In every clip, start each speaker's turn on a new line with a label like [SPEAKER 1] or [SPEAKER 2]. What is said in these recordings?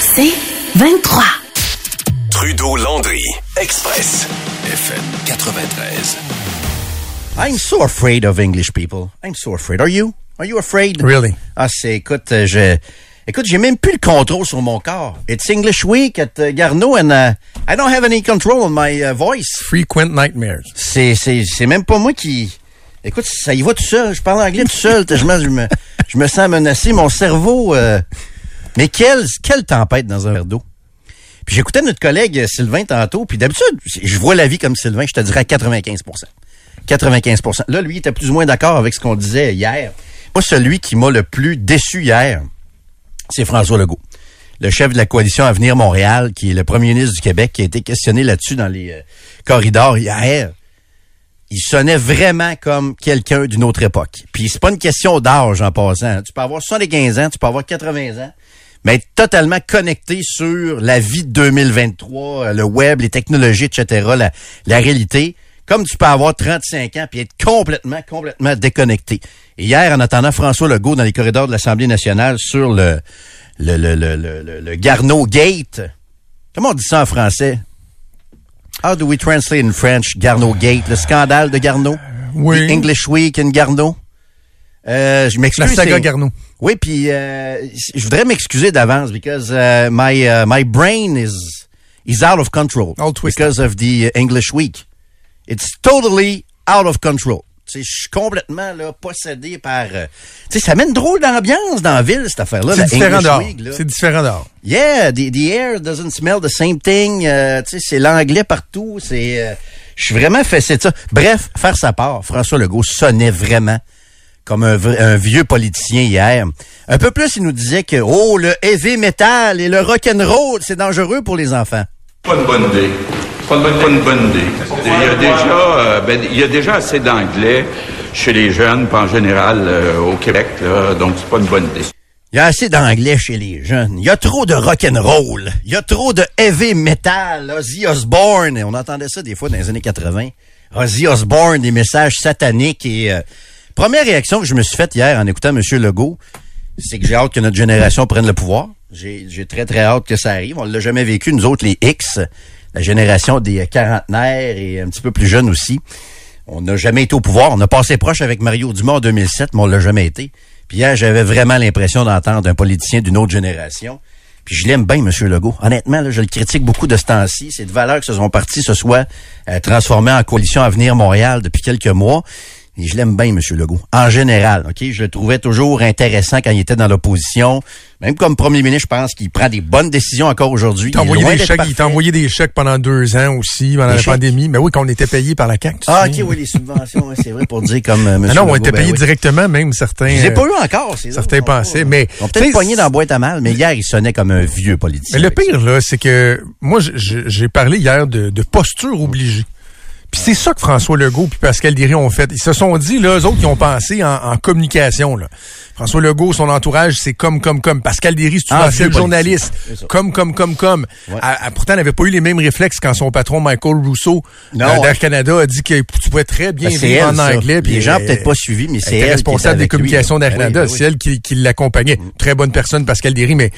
[SPEAKER 1] C'est 23.
[SPEAKER 2] Trudeau-Landry, Express, FM 93.
[SPEAKER 3] I'm so afraid of English people. I'm so afraid. Are you? Are you afraid?
[SPEAKER 4] Really?
[SPEAKER 3] Ah, c'est, écoute, euh, je, écoute, j'ai même plus le contrôle sur mon corps. It's English week at uh, Garneau and uh, I don't have any control on my uh, voice.
[SPEAKER 4] Frequent nightmares.
[SPEAKER 3] C'est, c'est, c'est même pas moi qui, écoute, ça y va tout seul. Je parle anglais tout seul. je, me, je, me, je me sens menacé. Mon cerveau, euh, mais quelle, quelle tempête dans un verre d'eau. Puis j'écoutais notre collègue euh, Sylvain tantôt, puis d'habitude, je vois la vie comme Sylvain, je te dirais à 95 95% Là, lui, il était plus ou moins d'accord avec ce qu'on disait hier. Moi, celui qui m'a le plus déçu hier, c'est François Legault, le chef de la coalition Avenir Montréal, qui est le premier ministre du Québec, qui a été questionné là-dessus dans les euh, corridors hier. Il sonnait vraiment comme quelqu'un d'une autre époque. Puis c'est pas une question d'âge en passant. Tu peux avoir 75 ans, tu peux avoir 80 ans, mais être totalement connecté sur la vie de 2023, euh, le web, les technologies, etc., la, la réalité, comme tu peux avoir 35 ans puis être complètement, complètement déconnecté. Et hier, en attendant François Legault dans les corridors de l'Assemblée nationale sur le, le, le, le, le, le- le Garneau Gate, comment on dit ça en français? How do we translate in French Garneau Gate? Le scandale de Garneau?
[SPEAKER 4] Oui.
[SPEAKER 3] The English Week in Garneau? Euh, je m'excuse.
[SPEAKER 4] La saga Garneau.
[SPEAKER 3] Oui, puis euh, je voudrais m'excuser d'avance because uh, my uh, my brain is is out of control
[SPEAKER 4] All
[SPEAKER 3] because of the uh, English Week. It's totally out of control. Tu sais, je suis complètement là possédé par. euh, tu sais, ça met une drôle d'ambiance dans la ville cette affaire-là.
[SPEAKER 4] C'est différent
[SPEAKER 3] là.
[SPEAKER 4] C'est différent dehors.
[SPEAKER 3] Yeah, the, the air doesn't smell the same thing. Euh, tu sais, c'est l'anglais partout. C'est, euh, je suis vraiment fessé de ça. Bref, faire sa part, François Legault sonnait vraiment comme un, vieux politicien hier. Un peu plus, il nous disait que oh le heavy metal et le rock and roll, c'est dangereux pour les enfants.
[SPEAKER 5] Pas une bonne idée. Pas une bonne, pas une bonne idée. Il y a déjà, euh, ben, il y a déjà assez d'anglais chez les jeunes, pas en général euh, au Québec, là, donc c'est pas une bonne idée.
[SPEAKER 3] Il y a assez d'anglais chez les jeunes. Il y a trop de rock and roll. Il y a trop de heavy metal. Ozzy Osbourne. On entendait ça des fois dans les années 80. Ozzy Osbourne, des messages sataniques. Et euh, première réaction que je me suis faite hier en écoutant M. Legault, c'est que j'ai hâte que notre génération prenne le pouvoir. J'ai très très hâte que ça arrive. On l'a jamais vécu nous autres les X, la génération des quarantenaires et un petit peu plus jeunes aussi. On n'a jamais été au pouvoir. On a passé proche avec Mario Dumont en 2007, mais on l'a jamais été. Puis hier, j'avais vraiment l'impression d'entendre un politicien d'une autre génération. Puis je l'aime bien, M. Legault. Honnêtement, là, je le critique beaucoup de ce temps-ci. C'est de valeur que son parti se soit euh, transformé en coalition Avenir Montréal depuis quelques mois. Et je l'aime bien, M. Legault. En général, OK? Je le trouvais toujours intéressant quand il était dans l'opposition. Même comme premier ministre, je pense qu'il prend des bonnes décisions encore aujourd'hui.
[SPEAKER 4] Il t'a envoyé, des chèques, envoyé des pendant deux ans aussi, pendant
[SPEAKER 3] Des
[SPEAKER 4] la
[SPEAKER 3] chèques?
[SPEAKER 4] pandémie. Mais oui, qu'on était payé par la CAQ. tu
[SPEAKER 3] Ah, OK, oui, les subventions, ouais, c'est vrai, pour dire comme euh, M.
[SPEAKER 4] Ah non, on était
[SPEAKER 3] ben
[SPEAKER 4] payé
[SPEAKER 3] oui.
[SPEAKER 4] directement, même certains.
[SPEAKER 3] Je les ai
[SPEAKER 4] euh,
[SPEAKER 3] pas eu encore, c'est
[SPEAKER 4] certains pensaient, mais- sais,
[SPEAKER 3] peut-être pogné dans la boîte à mal, mais hier, il sonnait comme un vieux politicien.
[SPEAKER 4] Mais le pire, là, c'est que moi, j'ai parlé hier de, de posture obligée. Puis c'est ça que François Legault puis Pascal Derry ont fait. Ils se sont dit, là, eux autres, qui ont pensé en, en communication, là. François Legault, son entourage, c'est comme, comme, comme. Pascal Derry, c'est
[SPEAKER 3] Ah,
[SPEAKER 4] un journaliste. Comme, comme, comme, comme.
[SPEAKER 3] Ouais.
[SPEAKER 4] Pourtant, il n'avait pas eu les mêmes réflexes quand son patron, Michael Rousseau, euh, d'Air Canada, a dit que tu pouvais très bien
[SPEAKER 3] Ben,
[SPEAKER 4] vivre
[SPEAKER 3] elle,
[SPEAKER 4] en anglais. puis
[SPEAKER 3] Les gens peut-être pas suivi, mais c'est
[SPEAKER 4] elle responsable des communications d'Air
[SPEAKER 3] oui,
[SPEAKER 4] Canada.
[SPEAKER 3] oui.
[SPEAKER 4] C'est elle qui, qui l'accompagnait. Très bonne personne, Pascal Derry, mais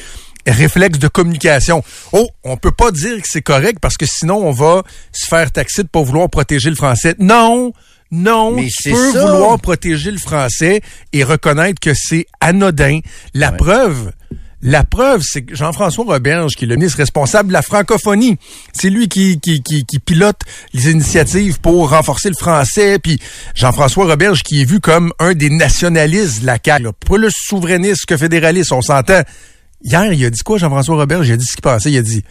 [SPEAKER 4] réflexe de communication. Oh, on peut pas dire que c'est correct parce que sinon on va se faire taxer de pas vouloir protéger le français. Non, non,
[SPEAKER 3] Mais
[SPEAKER 4] tu
[SPEAKER 3] c'est
[SPEAKER 4] peux
[SPEAKER 3] ça.
[SPEAKER 4] vouloir protéger le français et reconnaître que c'est anodin. La preuve, la preuve, c'est que Jean-François Roberge, qui est le ministre responsable de la francophonie, c'est lui qui, qui, qui, qui pilote les initiatives pour renforcer le français. Puis Jean-François Roberge, qui est vu comme un des nationalistes de la CAQ, là. pas le souverainiste que fédéraliste, on s'entend. Hier, il a dit quoi, Jean-François Roberge? Il a dit ce qu'il pensait. Il a dit,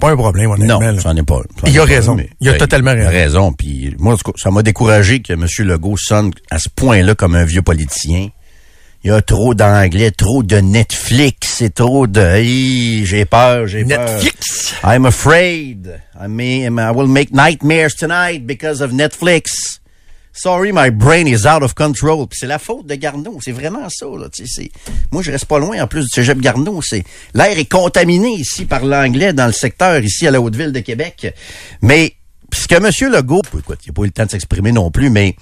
[SPEAKER 4] pas un problème, honnêtement.
[SPEAKER 3] Non, j'en ai pas.
[SPEAKER 4] Il a
[SPEAKER 3] pas,
[SPEAKER 4] raison.
[SPEAKER 3] mais-
[SPEAKER 4] Il a
[SPEAKER 3] ben,
[SPEAKER 4] totalement
[SPEAKER 3] Il a
[SPEAKER 4] raison.
[SPEAKER 3] raison. Puis moi, ça m'a découragé que M. Legault sonne à ce point-là comme un vieux politicien. Il y a trop d'anglais, trop de Netflix, et trop de... Hi, j'ai peur, j'ai peur.
[SPEAKER 4] Netflix?
[SPEAKER 3] I'm afraid. I may, I will make nightmares tonight because of Netflix. Sorry, my brain is out of control. C'est la faute de Garneau. C'est vraiment ça, là. Moi, je reste pas loin, en plus du cégep Garneau. C'est, l'air est contaminé ici par l'anglais dans le secteur, ici à la Haute-Ville de Québec. Mais, ce que M. Legault, écoute, il n'a pas eu le temps de s'exprimer non plus, mais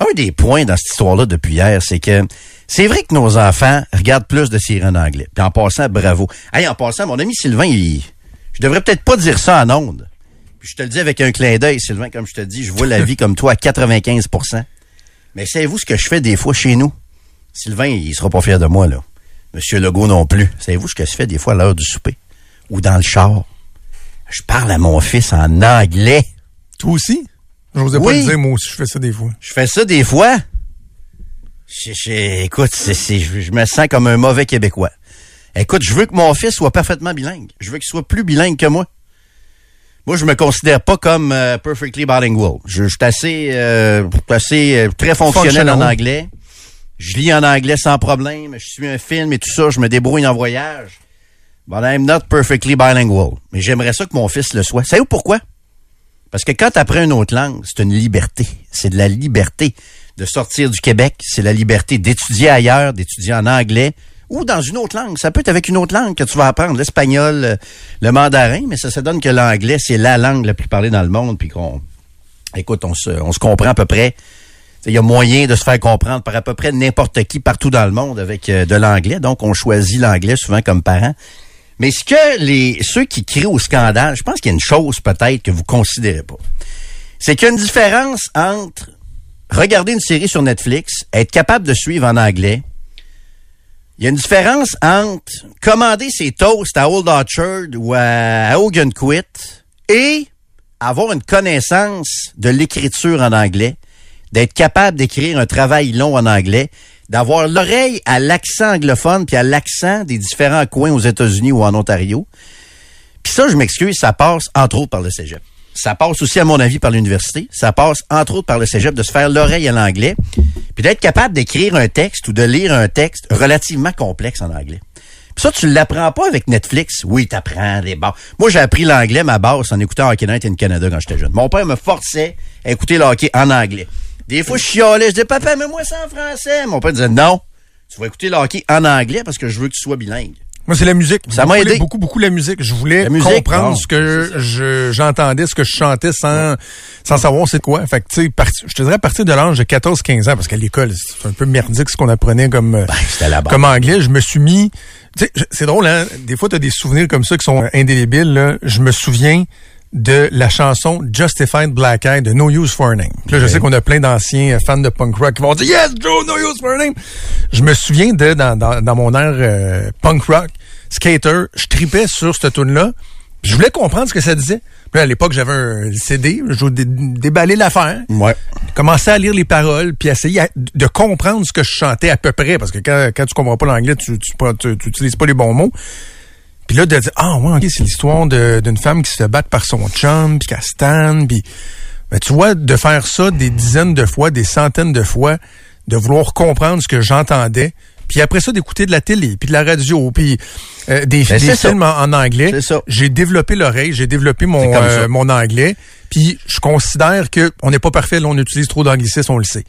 [SPEAKER 3] un des points dans cette histoire-là depuis hier, c'est que c'est vrai que nos enfants regardent plus de séries anglais. Puis en passant, bravo. Hey, en passant, mon ami Sylvain, il, je devrais peut-être pas dire ça en ondes. Puis je te le dis avec un clin d'œil, Sylvain, comme je te dis, je vois la vie comme toi à 95% Mais savez-vous ce que je fais des fois chez nous? Sylvain, il sera pas fier de moi, là. Monsieur Legault non plus. Savez-vous ce que je fais des fois à l'heure du souper? Ou dans le char? Je parle à mon fils en anglais.
[SPEAKER 4] Toi aussi? J'osais pas
[SPEAKER 3] Oui.
[SPEAKER 4] le dire, moi aussi, je fais ça des fois.
[SPEAKER 3] Je fais ça des fois? Je- je- écoute, c'est- c'est- je, je me sens comme un mauvais Québécois. Écoute, je veux que mon fils soit parfaitement bilingue. Je veux qu'il soit plus bilingue que moi. Moi, je me considère pas comme euh, perfectly bilingual. Je, je suis assez, euh, assez euh, très fonctionnel en anglais. Je lis en anglais sans problème. Je suis un film et tout ça. Je me débrouille en voyage. But I'm not perfectly bilingual. Mais j'aimerais ça que mon fils le soit. Savez-vous pourquoi? Parce que quand tu apprends une autre langue, c'est une liberté. C'est de la liberté de sortir du Québec. C'est la liberté d'étudier ailleurs, d'étudier en anglais ou dans une autre langue. Ça peut être avec une autre langue que tu vas apprendre, l'espagnol, euh, le mandarin, mais ça se donne que l'anglais, c'est la langue la plus parlée dans le monde, puis qu'on, écoute, on se, on se comprend à peu près. Il y a moyen de se faire comprendre par à peu près n'importe qui partout dans le monde avec euh, de l'anglais. Donc, on choisit l'anglais souvent comme parent. Mais ce que les ceux qui crient au scandale, je pense qu'il y a une chose peut-être que vous considérez pas. C'est qu'il y a une différence entre regarder une série sur Netflix, être capable de suivre en anglais. Il y a une différence entre commander ses toasts à Old Orchard ou à Hogan Quit et avoir une connaissance de l'écriture en anglais, d'être capable d'écrire un travail long en anglais, d'avoir l'oreille à l'accent anglophone puis à l'accent des différents coins aux États-Unis ou en Ontario. Puis ça, je m'excuse, ça passe entre autres par le cégep. Ça passe aussi, à mon avis, par l'université. Ça passe entre autres par le cégep de se faire l'oreille à l'anglais, puis d'être capable d'écrire un texte ou de lire un texte relativement complexe en anglais. Puis ça, tu l'apprends pas avec Netflix. Oui, t'apprends des bases. Moi, j'ai appris l'anglais, ma base, en écoutant Hockey Night in Canada quand j'étais jeune. Mon père me forçait à écouter le hockey en anglais. Des fois, je chialais, je disais, papa, mets-moi ça en français. Mon père disait, non, tu vas écouter le hockey en anglais parce que je veux que tu sois bilingue.
[SPEAKER 4] Moi, c'est la musique.
[SPEAKER 3] Ça m'a
[SPEAKER 4] Beaucoup,
[SPEAKER 3] aidé.
[SPEAKER 4] Beaucoup, beaucoup la musique. Je voulais
[SPEAKER 3] musique,
[SPEAKER 4] comprendre ce que je, j'entendais, ce que je chantais sans, sans savoir c'est quoi. Fait que, tu sais, je te dirais à partir de l'âge de 14-15 ans, parce qu'à l'école, c'est un peu merdique ce qu'on apprenait comme,
[SPEAKER 3] Ben, la
[SPEAKER 4] comme anglais. Je me suis mis, tu sais, je- c'est drôle, hein. Des fois, t'as des souvenirs comme ça qui sont indélébiles, là. Je me souviens de la chanson Justified Black Eye de No Use for a Name. Puis Là, je sais qu'on a plein d'anciens fans de punk rock qui vont dire Yes, Joe, No Use for a Name. Je me souviens de, dans, dans, dans mon air euh, punk rock, skater, je tripais sur cette tune là Je voulais comprendre ce que ça disait. Puis là, à l'époque, j'avais un CD, je dé- déballais l'affaire
[SPEAKER 3] Ouais.
[SPEAKER 4] commencer à lire les paroles puis essayer à- de comprendre ce que je chantais à peu près parce que quand, quand tu comprends pas l'anglais tu tu, tu, tu utilises pas les bons mots puis là de dire ah ouais ok c'est l'histoire d'une femme qui se battre par son chum puis qu'elle stanne puis ben, tu vois de faire ça des dizaines de fois des centaines de fois de vouloir comprendre ce que j'entendais puis après ça d'écouter de la télé puis de la radio puis euh, des,
[SPEAKER 3] Ben,
[SPEAKER 4] des films en, en anglais j'ai développé l'oreille j'ai développé mon euh, mon anglais. Puis je considère que on n'est pas parfait, là, on utilise trop d'anglicisme, on le sait.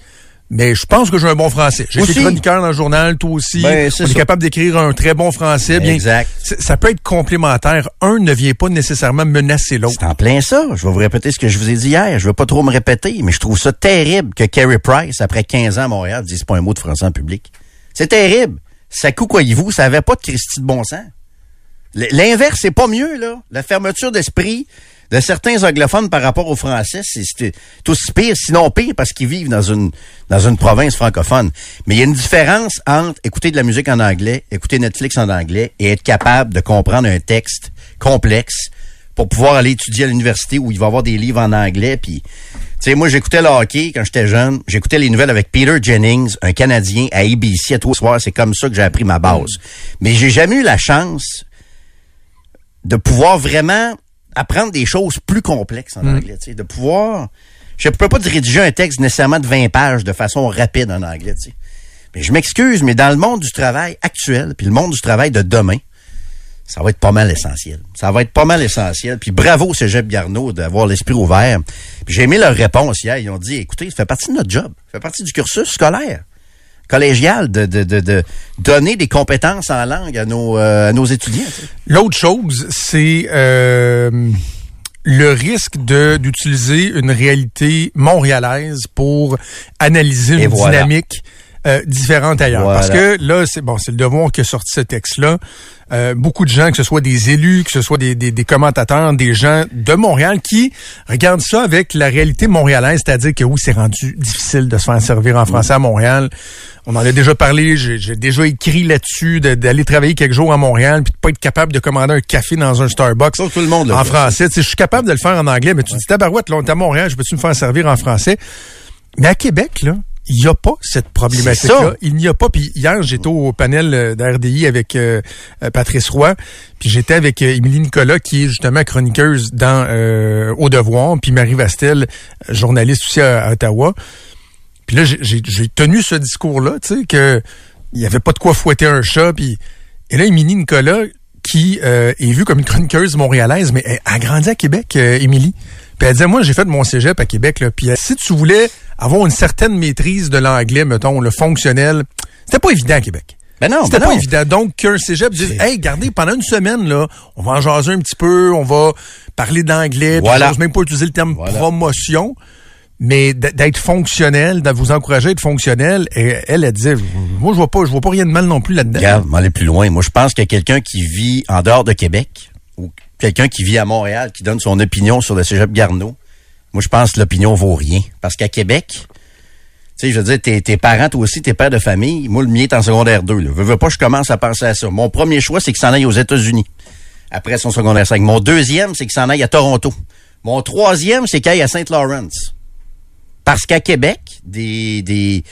[SPEAKER 4] Mais je pense que j'ai un bon français. J'ai été chroniqueur dans le journal, toi aussi.
[SPEAKER 3] Ben, c'est
[SPEAKER 4] on est capable d'écrire un très bon français. Bien,
[SPEAKER 3] Exact.
[SPEAKER 4] ça peut être complémentaire. Un ne vient pas nécessairement menacer l'autre.
[SPEAKER 3] C'est en plein ça. Je vais vous répéter ce que je vous ai dit hier. Je veux pas trop me répéter, mais je trouve ça terrible que Carey Price, après 15 ans à Montréal, dise pas un mot de français en public. C'est terrible. Ça coucoyez-vous, ça avait pas de Christie de bon sens. L'inverse, c'est pas mieux, là. La fermeture d'esprit de certains anglophones par rapport aux Français, c'est aussi pire, sinon pire, parce qu'ils vivent dans une, dans une province francophone. Mais il y a une différence entre écouter de la musique en anglais, écouter Netflix en anglais et être capable de comprendre un texte complexe pour pouvoir aller étudier à l'université où il va y avoir des livres en anglais. Puis, tu sais, moi, j'écoutais le hockey quand j'étais jeune. J'écoutais les nouvelles avec Peter Jennings, un Canadien à ABC à tous soirs. C'est comme ça que j'ai appris ma base. Mais j'ai jamais eu la chance de pouvoir vraiment apprendre des choses plus complexes en anglais, tu sais, de pouvoir je peux pas te rédiger un texte nécessairement de 20 pages de façon rapide en anglais, tu sais. Mais je m'excuse, mais dans le monde du travail actuel, puis le monde du travail de demain, ça va être pas mal essentiel. Ça va être pas mal essentiel. Puis bravo au Cégep Garneau d'avoir l'esprit ouvert. J'ai aimé leur réponse hier. Ils ont dit, écoutez, ça fait partie de notre job. Ça fait partie du cursus scolaire, collégial, de, de, de, de donner des compétences en langue à nos, euh, à nos étudiants. tu sais.
[SPEAKER 4] L'autre chose, c'est euh, le risque d'utiliser une réalité montréalaise pour analyser
[SPEAKER 3] Et
[SPEAKER 4] une
[SPEAKER 3] voilà.
[SPEAKER 4] dynamique euh, différente ailleurs.
[SPEAKER 3] Voilà.
[SPEAKER 4] Parce que là, c'est bon, c'est le devoir qui a sorti ce texte-là. Euh, beaucoup de gens, que ce soit des élus, que ce soit des, des, des commentateurs, des gens de Montréal, qui regardent ça avec la réalité montréalaise, c'est-à-dire que oui, c'est rendu difficile de se faire servir en français à Montréal. On en a déjà parlé, j'ai déjà écrit là-dessus, de- d'aller travailler quelques jours à Montréal, puis de pas être capable de commander un café dans un Starbucks
[SPEAKER 3] Ça, tout le monde
[SPEAKER 4] en français. Je suis capable de le faire en anglais, mais tu dis, tabarouette, là, on est à Montréal, je peux-tu me faire servir en français? Mais à Québec, là, il n'y a pas cette problématique-là. Il n'y a pas. Puis hier, j'étais au panel euh, d'RDI avec euh, euh, Patrice Roy, puis j'étais avec Émilie Nicolas, qui est justement chroniqueuse dans euh, Au Devoir, puis Marie Vastel, journaliste aussi à, à Ottawa. Puis là, j'ai- tenu ce discours-là, tu sais, que il y avait pas de quoi fouetter un chat. Puis et là, Émilie Nicolas, qui euh, est vue comme une chroniqueuse montréalaise, mais elle a grandi à Québec, Émilie. Puis elle disait, moi, j'ai fait mon cégep à Québec. Là, puis euh, si tu voulais avoir une certaine maîtrise de l'anglais, mettons, le fonctionnel, c'était pas évident à Québec.
[SPEAKER 3] Ben non,
[SPEAKER 4] C'était
[SPEAKER 3] ben
[SPEAKER 4] pas
[SPEAKER 3] non.
[SPEAKER 4] évident. Donc, qu'un cégep dise, hey, regardez, pendant une semaine, là, on va en jaser un petit peu, on va parler d'anglais,
[SPEAKER 3] Voilà.
[SPEAKER 4] j'ose même pas utiliser le terme
[SPEAKER 3] Voilà.
[SPEAKER 4] promotion, mais d'être fonctionnel, de vous encourager à être fonctionnel, et elle, elle disait, moi, je vois pas, je vois pas rien de mal non plus là-dedans.
[SPEAKER 3] Regarde, on va aller plus loin. Moi, je pense que quelqu'un qui vit en dehors de Québec ou quelqu'un qui vit à Montréal, qui donne son opinion sur le cégep Garneau, moi, je pense que l'opinion vaut rien. Parce qu'à Québec, tu sais, je veux dire, tes, tes parents, toi aussi, tes pères de famille, moi, le mien est en secondaire 2. Là. Veux, veux pas, je commence à penser à ça. Mon premier choix, c'est qu'il s'en aille aux États-Unis. Après son secondaire 5. Mon deuxième, c'est qu'il s'en aille à Toronto. Mon troisième, c'est qu'il aille à Saint Lawrence. Parce qu'à Québec, des,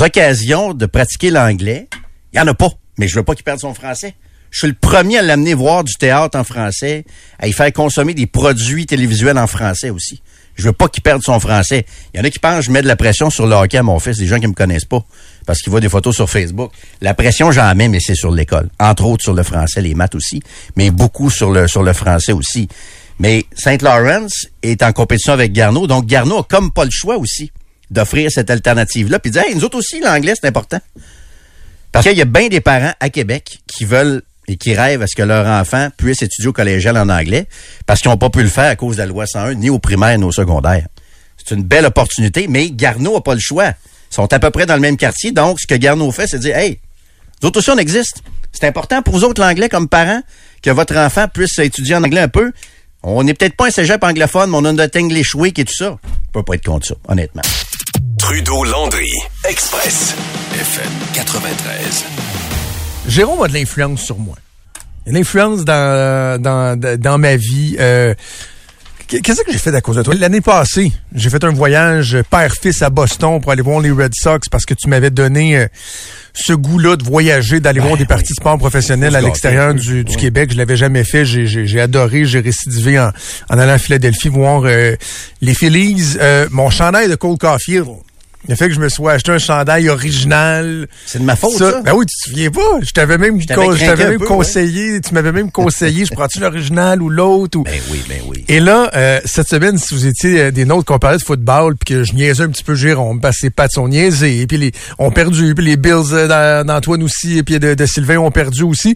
[SPEAKER 3] occasions de pratiquer l'anglais, il y en a pas. Mais je veux pas qu'il perde son français. Je suis le premier à l'amener voir du théâtre en français, à y faire consommer des produits télévisuels en français aussi. Je veux pas qu'il perde son français. Il y en a qui pensent que je mets de la pression sur le hockey à mon fils, des gens qui me connaissent pas, parce qu'ils voient des photos sur Facebook. La pression, j'en mets, mais c'est sur l'école. Entre autres sur le français, les maths aussi, mais beaucoup sur le, sur le français aussi. Mais Saint Lawrence est en compétition avec Garneau, donc Garneau a comme pas le choix aussi d'offrir cette alternative-là, puis de dire, hey, nous autres aussi, l'anglais, c'est important. Parce qu'il y a bien des parents à Québec qui veulent et qui rêvent à ce que leur enfant puisse étudier au collégial en anglais parce qu'ils n'ont pas pu le faire à cause de la loi 101, ni au primaire, ni au secondaire. C'est une belle opportunité, mais Garneau n'a pas le choix. Ils sont à peu près dans le même quartier, donc ce que Garneau fait, c'est dire, hey, nous autres aussi, on existe. C'est important pour vous autres, l'anglais, comme parents, que votre enfant puisse étudier en anglais un peu. On n'est peut-être pas un cégep anglophone, mais on a notre English Week et tout ça. On peut pas être contre ça, honnêtement.
[SPEAKER 2] Trudeau-Landry, Express, FM 93.
[SPEAKER 4] Jérôme a de l'influence sur moi. L'influence dans, dans, dans ma vie. Euh, Qu'est-ce que j'ai fait à cause de toi? L'année passée, j'ai fait un voyage père-fils à Boston pour aller voir les Red Sox parce que tu m'avais donné euh, ce goût-là de voyager, d'aller voir des parties de sport professionnels à l'extérieur du, du
[SPEAKER 3] Oui.
[SPEAKER 4] Québec. Je l'avais jamais fait. J'ai- J'ai j'ai adoré. J'ai récidivé en, en allant à Philadelphie voir euh, les Phillies. Euh, mon chandail de Cole Caulfield. A fait que je me suis acheté un chandail original.
[SPEAKER 3] C'est de ma faute, ça?
[SPEAKER 4] Ben oui, tu te souviens pas. Je t'avais même, je t'avais même
[SPEAKER 3] peu,
[SPEAKER 4] conseillé, tu m'avais même conseillé, je prends-tu l'original ou l'autre ou...
[SPEAKER 3] Ben oui, ben oui.
[SPEAKER 4] Et là, euh, cette semaine, si vous étiez euh, des nôtres qu'on parlait de football, puis que je niaisais un petit peu Jérôme, parce que ses pattes sont niaisées, puis les ont perdu, puis les Bills euh, d'A- d'Antoine aussi, et puis de, de Sylvain ont perdu aussi.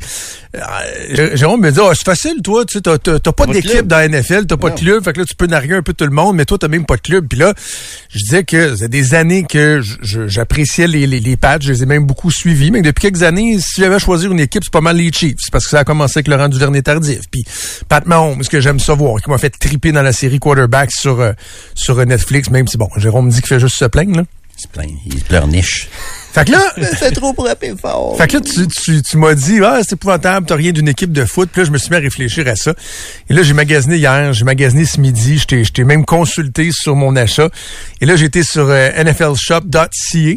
[SPEAKER 4] Jérôme me dit, Ah, c'est facile, toi, tu sais, t'as- t'as pas d'équipe dans la NFL, t'as pas de club, fait que là, tu peux narguer un peu tout le monde, mais toi, t'as même pas de club. Puis là, je disais que c'est des années que j'appréciais les, les, les Pats, je les ai même beaucoup suivis, mais depuis quelques années, si j'avais à choisir une équipe, c'est pas mal les Chiefs, parce que ça a commencé avec Laurent Duvernay-Tardif. Puis Pat Mahomes, que j'aime savoir, qui m'a fait triper dans la série Quarterback sur, euh, sur Netflix, même si, bon, Jérôme me dit qu'il fait juste se plaindre, là.
[SPEAKER 3] Il se plaint, il pleurniche.
[SPEAKER 4] Fait que là,
[SPEAKER 3] C'est trop pour rappeler fort.
[SPEAKER 4] fait que là, tu, tu, tu m'as dit, ah, c'est épouvantable, t'as rien d'une équipe de foot. Puis là, je me suis mis à réfléchir à ça. Et là, j'ai magasiné hier, j'ai magasiné ce midi, je t'ai- je t'ai même consulté sur mon achat. Et là, j'étais sur euh, nflshop.ca.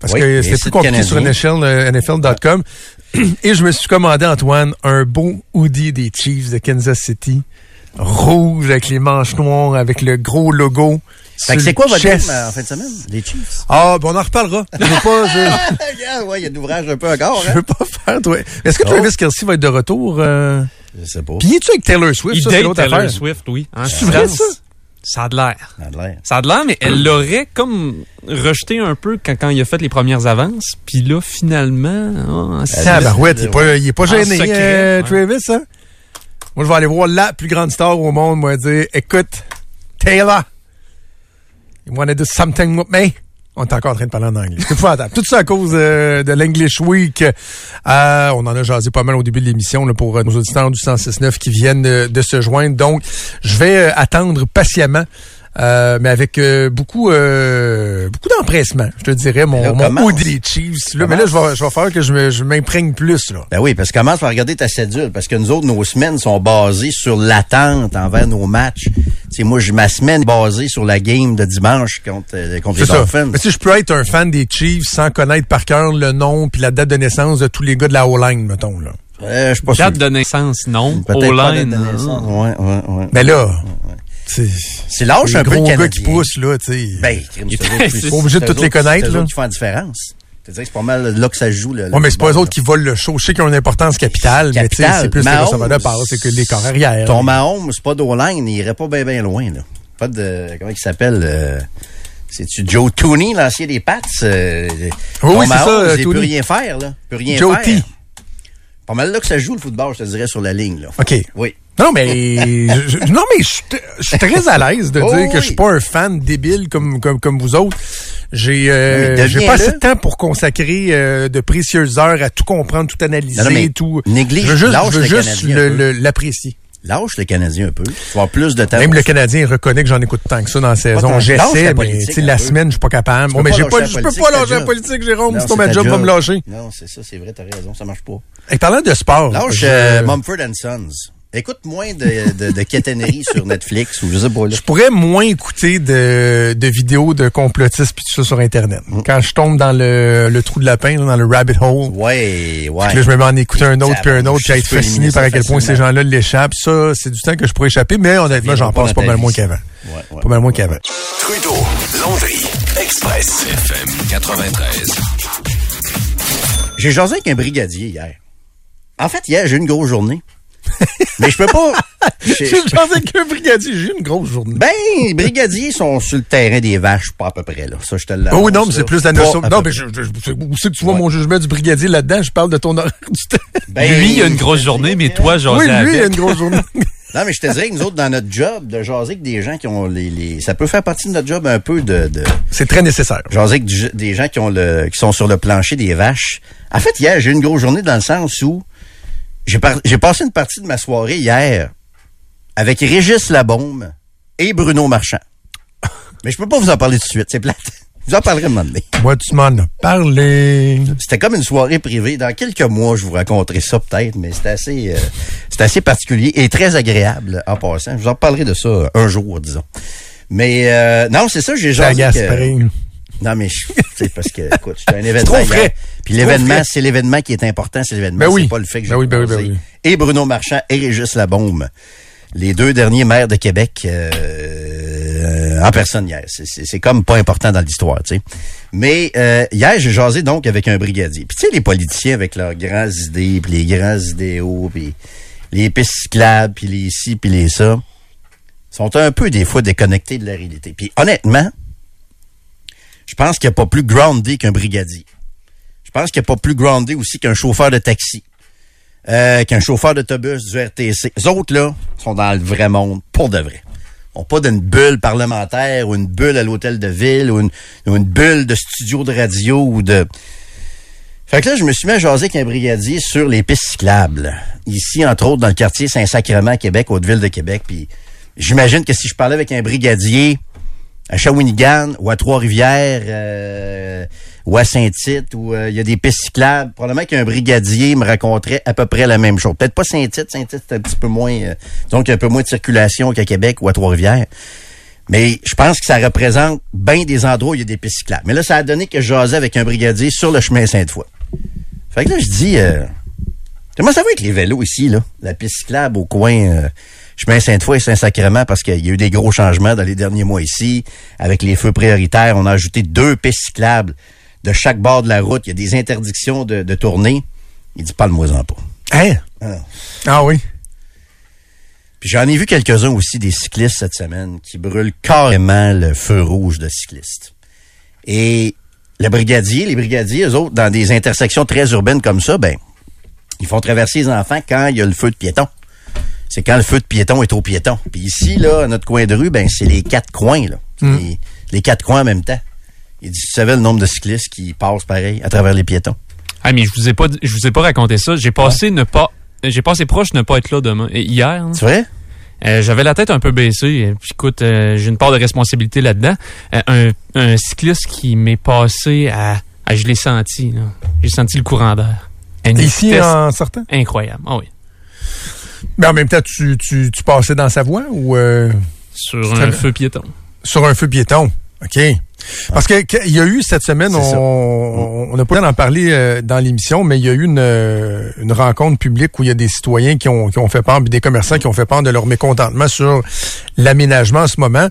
[SPEAKER 4] Parce
[SPEAKER 3] Oui,
[SPEAKER 4] que c'était plus compliqué sur
[SPEAKER 3] canadiens.
[SPEAKER 4] NHL, euh, NFL.com. Et je me suis commandé, Antoine, un beau hoodie des Chiefs de Kansas City. Rouge, avec les manches noires, avec le gros logo.
[SPEAKER 3] Fait que c'est quoi votre game euh, en fin de semaine? Les Chiefs?
[SPEAKER 4] Ah, ben on en reparlera. Je veux pas, je,
[SPEAKER 3] ouais, il y a de l'ouvrage un peu encore,
[SPEAKER 4] je
[SPEAKER 3] hein?
[SPEAKER 4] veux pas faire, toi. Est-ce que
[SPEAKER 3] Oh.
[SPEAKER 4] Travis Kelsey va être de retour? Euh...
[SPEAKER 3] Je sais pas.
[SPEAKER 4] Puis es-tu avec Taylor Swift?
[SPEAKER 6] Il
[SPEAKER 4] ça, c'est
[SPEAKER 6] date Taylor
[SPEAKER 4] affaire.
[SPEAKER 6] Swift, oui. En
[SPEAKER 4] C'est vrai, ça?
[SPEAKER 6] Ça a de l'air.
[SPEAKER 3] Ça a l'air.
[SPEAKER 6] Ça a de l'air, mais elle l'aurait comme rejeté un peu quand, quand il a fait les premières avances. Puis là, finalement... ah, c'est-
[SPEAKER 4] Tabarouette, il est pas, il est pas gêné,
[SPEAKER 6] secret,
[SPEAKER 4] euh,
[SPEAKER 6] ouais.
[SPEAKER 4] Travis, hein? Moi, je vais aller voir la plus grande star au monde, moi, dire, écoute, Taylor, you wanna do something with me? On est encore en train de parler en anglais. C'est. Tout ça à cause euh, de l'English Week. Euh, on en a jasé pas mal au début de l'émission pour euh, nos auditeurs du 106.9 qui viennent de se joindre. Donc, je vais euh, attendre patiemment, euh, mais avec euh, beaucoup euh, beaucoup d'empressement, je te dirais, mon,
[SPEAKER 3] là,
[SPEAKER 4] mon des Chiefs. Là, mais là, je vais, je vais faire que je m'imprègne plus. Là.
[SPEAKER 3] Ben oui, parce que commence par regarder ta cédule, parce que nous autres, nos semaines sont basées sur l'attente envers nos matchs. Tu sais, moi, je- ma semaine est basée sur la game de dimanche contre, euh, contre les
[SPEAKER 4] C'est ça.
[SPEAKER 3] Dolphins.
[SPEAKER 4] Mais si je peux être un fan des Chiefs sans connaître par cœur le nom puis la date de naissance de tous les gars de la O-line, mettons. Là.
[SPEAKER 3] Euh, je suis pas sûr.
[SPEAKER 6] Date de naissance, non. O-line,
[SPEAKER 3] de
[SPEAKER 6] hein.
[SPEAKER 3] naissance. Ouais, ouais, ouais.
[SPEAKER 4] Mais là, c'est les
[SPEAKER 3] un peu
[SPEAKER 4] gros gars qui poussent, là, tu sais.
[SPEAKER 3] Ben, crime, c'est eux autres qui-
[SPEAKER 6] C'est
[SPEAKER 4] pas obligé de toutes les connaître, là.
[SPEAKER 3] qui font la différence. Que c'est pas mal là que ça se joue. Le,
[SPEAKER 4] Ouais, mais c'est pas eux autres qui volent le show. Je sais qu'ils ont une importance capitale, mais tu sais,
[SPEAKER 3] Capital.
[SPEAKER 4] c'est plus
[SPEAKER 3] Mahomes,
[SPEAKER 4] receveurs de passe, c'est que les corps arrière.
[SPEAKER 3] Ton Mahomes, c'est pas d'O-line, il irait pas bien bien loin, là. Pas de, comment il s'appelle, euh, c'est-tu Joe Tooney, l'ancien des Pats? euh,
[SPEAKER 4] Oui,
[SPEAKER 3] ton
[SPEAKER 4] oui, c'est ça,
[SPEAKER 3] Mahomes,
[SPEAKER 4] euh,
[SPEAKER 3] il peut rien faire, là. Il peut rien
[SPEAKER 4] Joe
[SPEAKER 3] faire.
[SPEAKER 4] T.
[SPEAKER 3] Pas mal là que ça joue, le football, je te dirais, sur la ligne, là.
[SPEAKER 4] OK.
[SPEAKER 3] Oui.
[SPEAKER 4] Non, mais je, non, mais je, suis t- je suis très à l'aise de
[SPEAKER 3] Oh,
[SPEAKER 4] dire que je suis pas un fan débile comme comme comme vous autres. J'ai euh, j'ai pas assez de temps pour consacrer euh, de précieuses heures à tout comprendre, tout analyser,
[SPEAKER 3] Non, non, mais
[SPEAKER 4] tout.
[SPEAKER 3] néglige,
[SPEAKER 4] je veux juste, je veux
[SPEAKER 3] le
[SPEAKER 4] juste l'apprécier.
[SPEAKER 3] Lâche le Canadien un peu. Tu vas avoir plus de temps.
[SPEAKER 4] Même le. Canadien reconnaît que j'en écoute tant que ça dans la saison. J'essaie, mais la semaine, je suis pas capable. Bon, mais je peux pas lâcher la politique, Jérôme. Ma
[SPEAKER 3] ta
[SPEAKER 4] job va me lâcher.
[SPEAKER 3] Non, c'est ça, c'est vrai, t'as raison, ça marche pas.
[SPEAKER 4] Et parlant de sport.
[SPEAKER 3] Lâche euh, Mumford and Sons. Écoute moins de, de, de quétainerie sur Netflix ou je sais pas là.
[SPEAKER 4] Je pourrais moins écouter de, de vidéos de complotistes puis tout ça sur Internet.
[SPEAKER 3] Mm.
[SPEAKER 4] Quand je tombe dans le, le trou de lapin, là, dans le rabbit hole,
[SPEAKER 3] Ouais, ouais.
[SPEAKER 4] puis là, je me mets à en écouter un autre puis un autre, puis à être fasciné par à quel point ces gens-là l'échappent. Ça, c'est du temps que je pourrais échapper, mais honnêtement, j'en
[SPEAKER 3] viendra pas
[SPEAKER 4] mal moins qu'avant.
[SPEAKER 3] Ouais, ouais.
[SPEAKER 4] Pas mal moins qu'avant.
[SPEAKER 2] Trudeau, Landry, Express, FM 93.
[SPEAKER 3] J'ai jasé avec un brigadier hier. En fait, hier, j'ai eu une grosse journée. Mais je peux pas.
[SPEAKER 4] J'ai
[SPEAKER 3] je-
[SPEAKER 4] pensé qu'un brigadier, j'ai eu une grosse journée.
[SPEAKER 3] Ben, les brigadiers sont sur le terrain des vaches, pas à peu près, là. Ça, je te l'annonce.
[SPEAKER 4] Oh oui, non, mais c'est plus la notion. Non, mais je,
[SPEAKER 3] près.
[SPEAKER 4] je, je- où c'est que tu vois
[SPEAKER 3] Ouais.
[SPEAKER 4] mon jugement du brigadier là-dedans? Je parle de ton horaire du temps.
[SPEAKER 3] Ben,
[SPEAKER 6] Lui, il a une grosse journée, mais toi, José,
[SPEAKER 4] oui, lui, il a une grosse journée.
[SPEAKER 3] Non, mais je te dirais que nous autres, dans notre job, de jaser avec des gens qui ont les, les- ça peut faire partie de notre job un peu de, de
[SPEAKER 4] c'est très nécessaire.
[SPEAKER 3] jaser avec du- des gens qui ont le, qui sont sur le plancher des vaches. En fait, hier, j'ai eu une grosse journée dans le sens où j'ai par- j'ai passé une partie de ma soirée hier avec Régis Labaume et Bruno Marchand. Mais je peux pas vous en parler tout de suite, c'est plate. Je vous en parlerai un moment donné.
[SPEAKER 4] Moi, tu m'en as parlé.
[SPEAKER 3] C'était comme une soirée privée. Dans quelques mois, je vous raconterai ça peut-être, mais c'était assez, euh, c'était assez particulier et très agréable en passant. Je vous en parlerai de ça un jour, disons. Mais euh, non, c'est ça, j'ai jasé. Non, mais c'est parce que, écoute, c'était un événement. Puis
[SPEAKER 4] C'est
[SPEAKER 3] l'événement, c'est l'événement qui est important, c'est l'événement.
[SPEAKER 4] Ben oui.
[SPEAKER 3] C'est pas le fait que j'ai
[SPEAKER 4] Ben oui, ben oui, oui.
[SPEAKER 3] Et Bruno Marchand et Régis Labaume, les deux derniers maires de Québec euh, en personne hier. C'est- C'est c'est comme pas important dans l'histoire, tu sais. Mais euh, hier, j'ai jasé donc avec un brigadier. Puis tu sais, les politiciens avec leurs grandes idées, puis les grands idéaux, puis les pistes cyclables, puis les ci, puis les ça, sont un peu des fois déconnectés de la réalité. Puis honnêtement, je pense qu'il n'y a pas plus groundé qu'un brigadier. Je pense qu'il n'y a pas plus groundé aussi qu'un chauffeur de taxi, euh, qu'un chauffeur d'autobus du RTC. Les autres, là, sont dans le vrai monde, pour de vrai. On pas d'une bulle parlementaire ou une bulle à l'hôtel de ville ou une, ou une bulle de studio de radio ou de... Fait que là, je me suis mis à jaser avec un brigadier sur les pistes cyclables. Ici, entre autres, dans le quartier Saint-Sacrement, Québec, Haute-Ville de Québec. Puis j'imagine que si je parlais avec un brigadier à Shawinigan ou à Trois-Rivières euh, ou à Saint-Tite où euh, il y a des pistes cyclables, probablement qu'un brigadier me raconterait à peu près la même chose. Peut-être pas Saint-Tite, Saint-Tite c'est un petit peu moins euh, donc un peu moins de circulation qu'à Québec ou à Trois-Rivières. Mais je pense que ça représente bien des endroits où il y a des pistes cyclables. Mais là, ça a donné que je jasais avec un brigadier sur le chemin Sainte-Foy. Fait que là, je dis, euh, Comment ça va avec les vélos ici, là? La piste cyclable au coin chemin Sainte-Foy et Saint-Sacrement, parce qu'il y a eu des gros changements dans les derniers mois ici. Avec les feux prioritaires, on a ajouté deux pistes cyclables de chaque bord de la route. Il y a des interdictions de, de tourner. Il dit pas le moisin pas.
[SPEAKER 4] Hein?
[SPEAKER 3] Ah.
[SPEAKER 4] Ah oui.
[SPEAKER 3] Puis j'en ai vu quelques-uns aussi des cyclistes cette semaine qui brûlent carrément le feu rouge de cycliste. Et le brigadier, les brigadiers, eux autres, dans des intersections très urbaines comme ça, ben, ils font traverser les enfants quand il y a le feu de piéton. C'est quand le feu de piéton est au piéton. Puis ici, là, à notre coin de rue, ben, c'est les quatre coins, là. Les, les quatre coins en même temps. Il dit, tu savais le nombre de cyclistes qui passent pareil à travers les piétons.
[SPEAKER 6] Ah, mais je vous ai pas, je vous ai pas raconté ça. J'ai passé ne pas, j'ai passé proche de ne pas être là demain. Et hier, hein,
[SPEAKER 3] C'est vrai?
[SPEAKER 6] euh, j'avais la tête un peu baissée. Puis écoute, euh, j'ai une part de responsabilité là-dedans. Euh, un, un cycliste qui m'est passé à, à je l'ai senti. J'ai senti le courant d'air.
[SPEAKER 4] Ici, en sortant?
[SPEAKER 6] incroyable. Ah oui.
[SPEAKER 4] Mais en même temps, tu, tu, tu passais dans sa voie ou euh,
[SPEAKER 6] Sur un feu piéton.
[SPEAKER 4] sur un feu piéton? OK. Parce que qu'il y a eu cette semaine, on on n'a pas le temps d'en parler euh, dans l'émission, mais il y a eu une, euh, une rencontre publique où il y a des citoyens qui ont, qui ont fait part, puis des commerçants qui ont fait part de leur mécontentement sur l'aménagement en ce moment.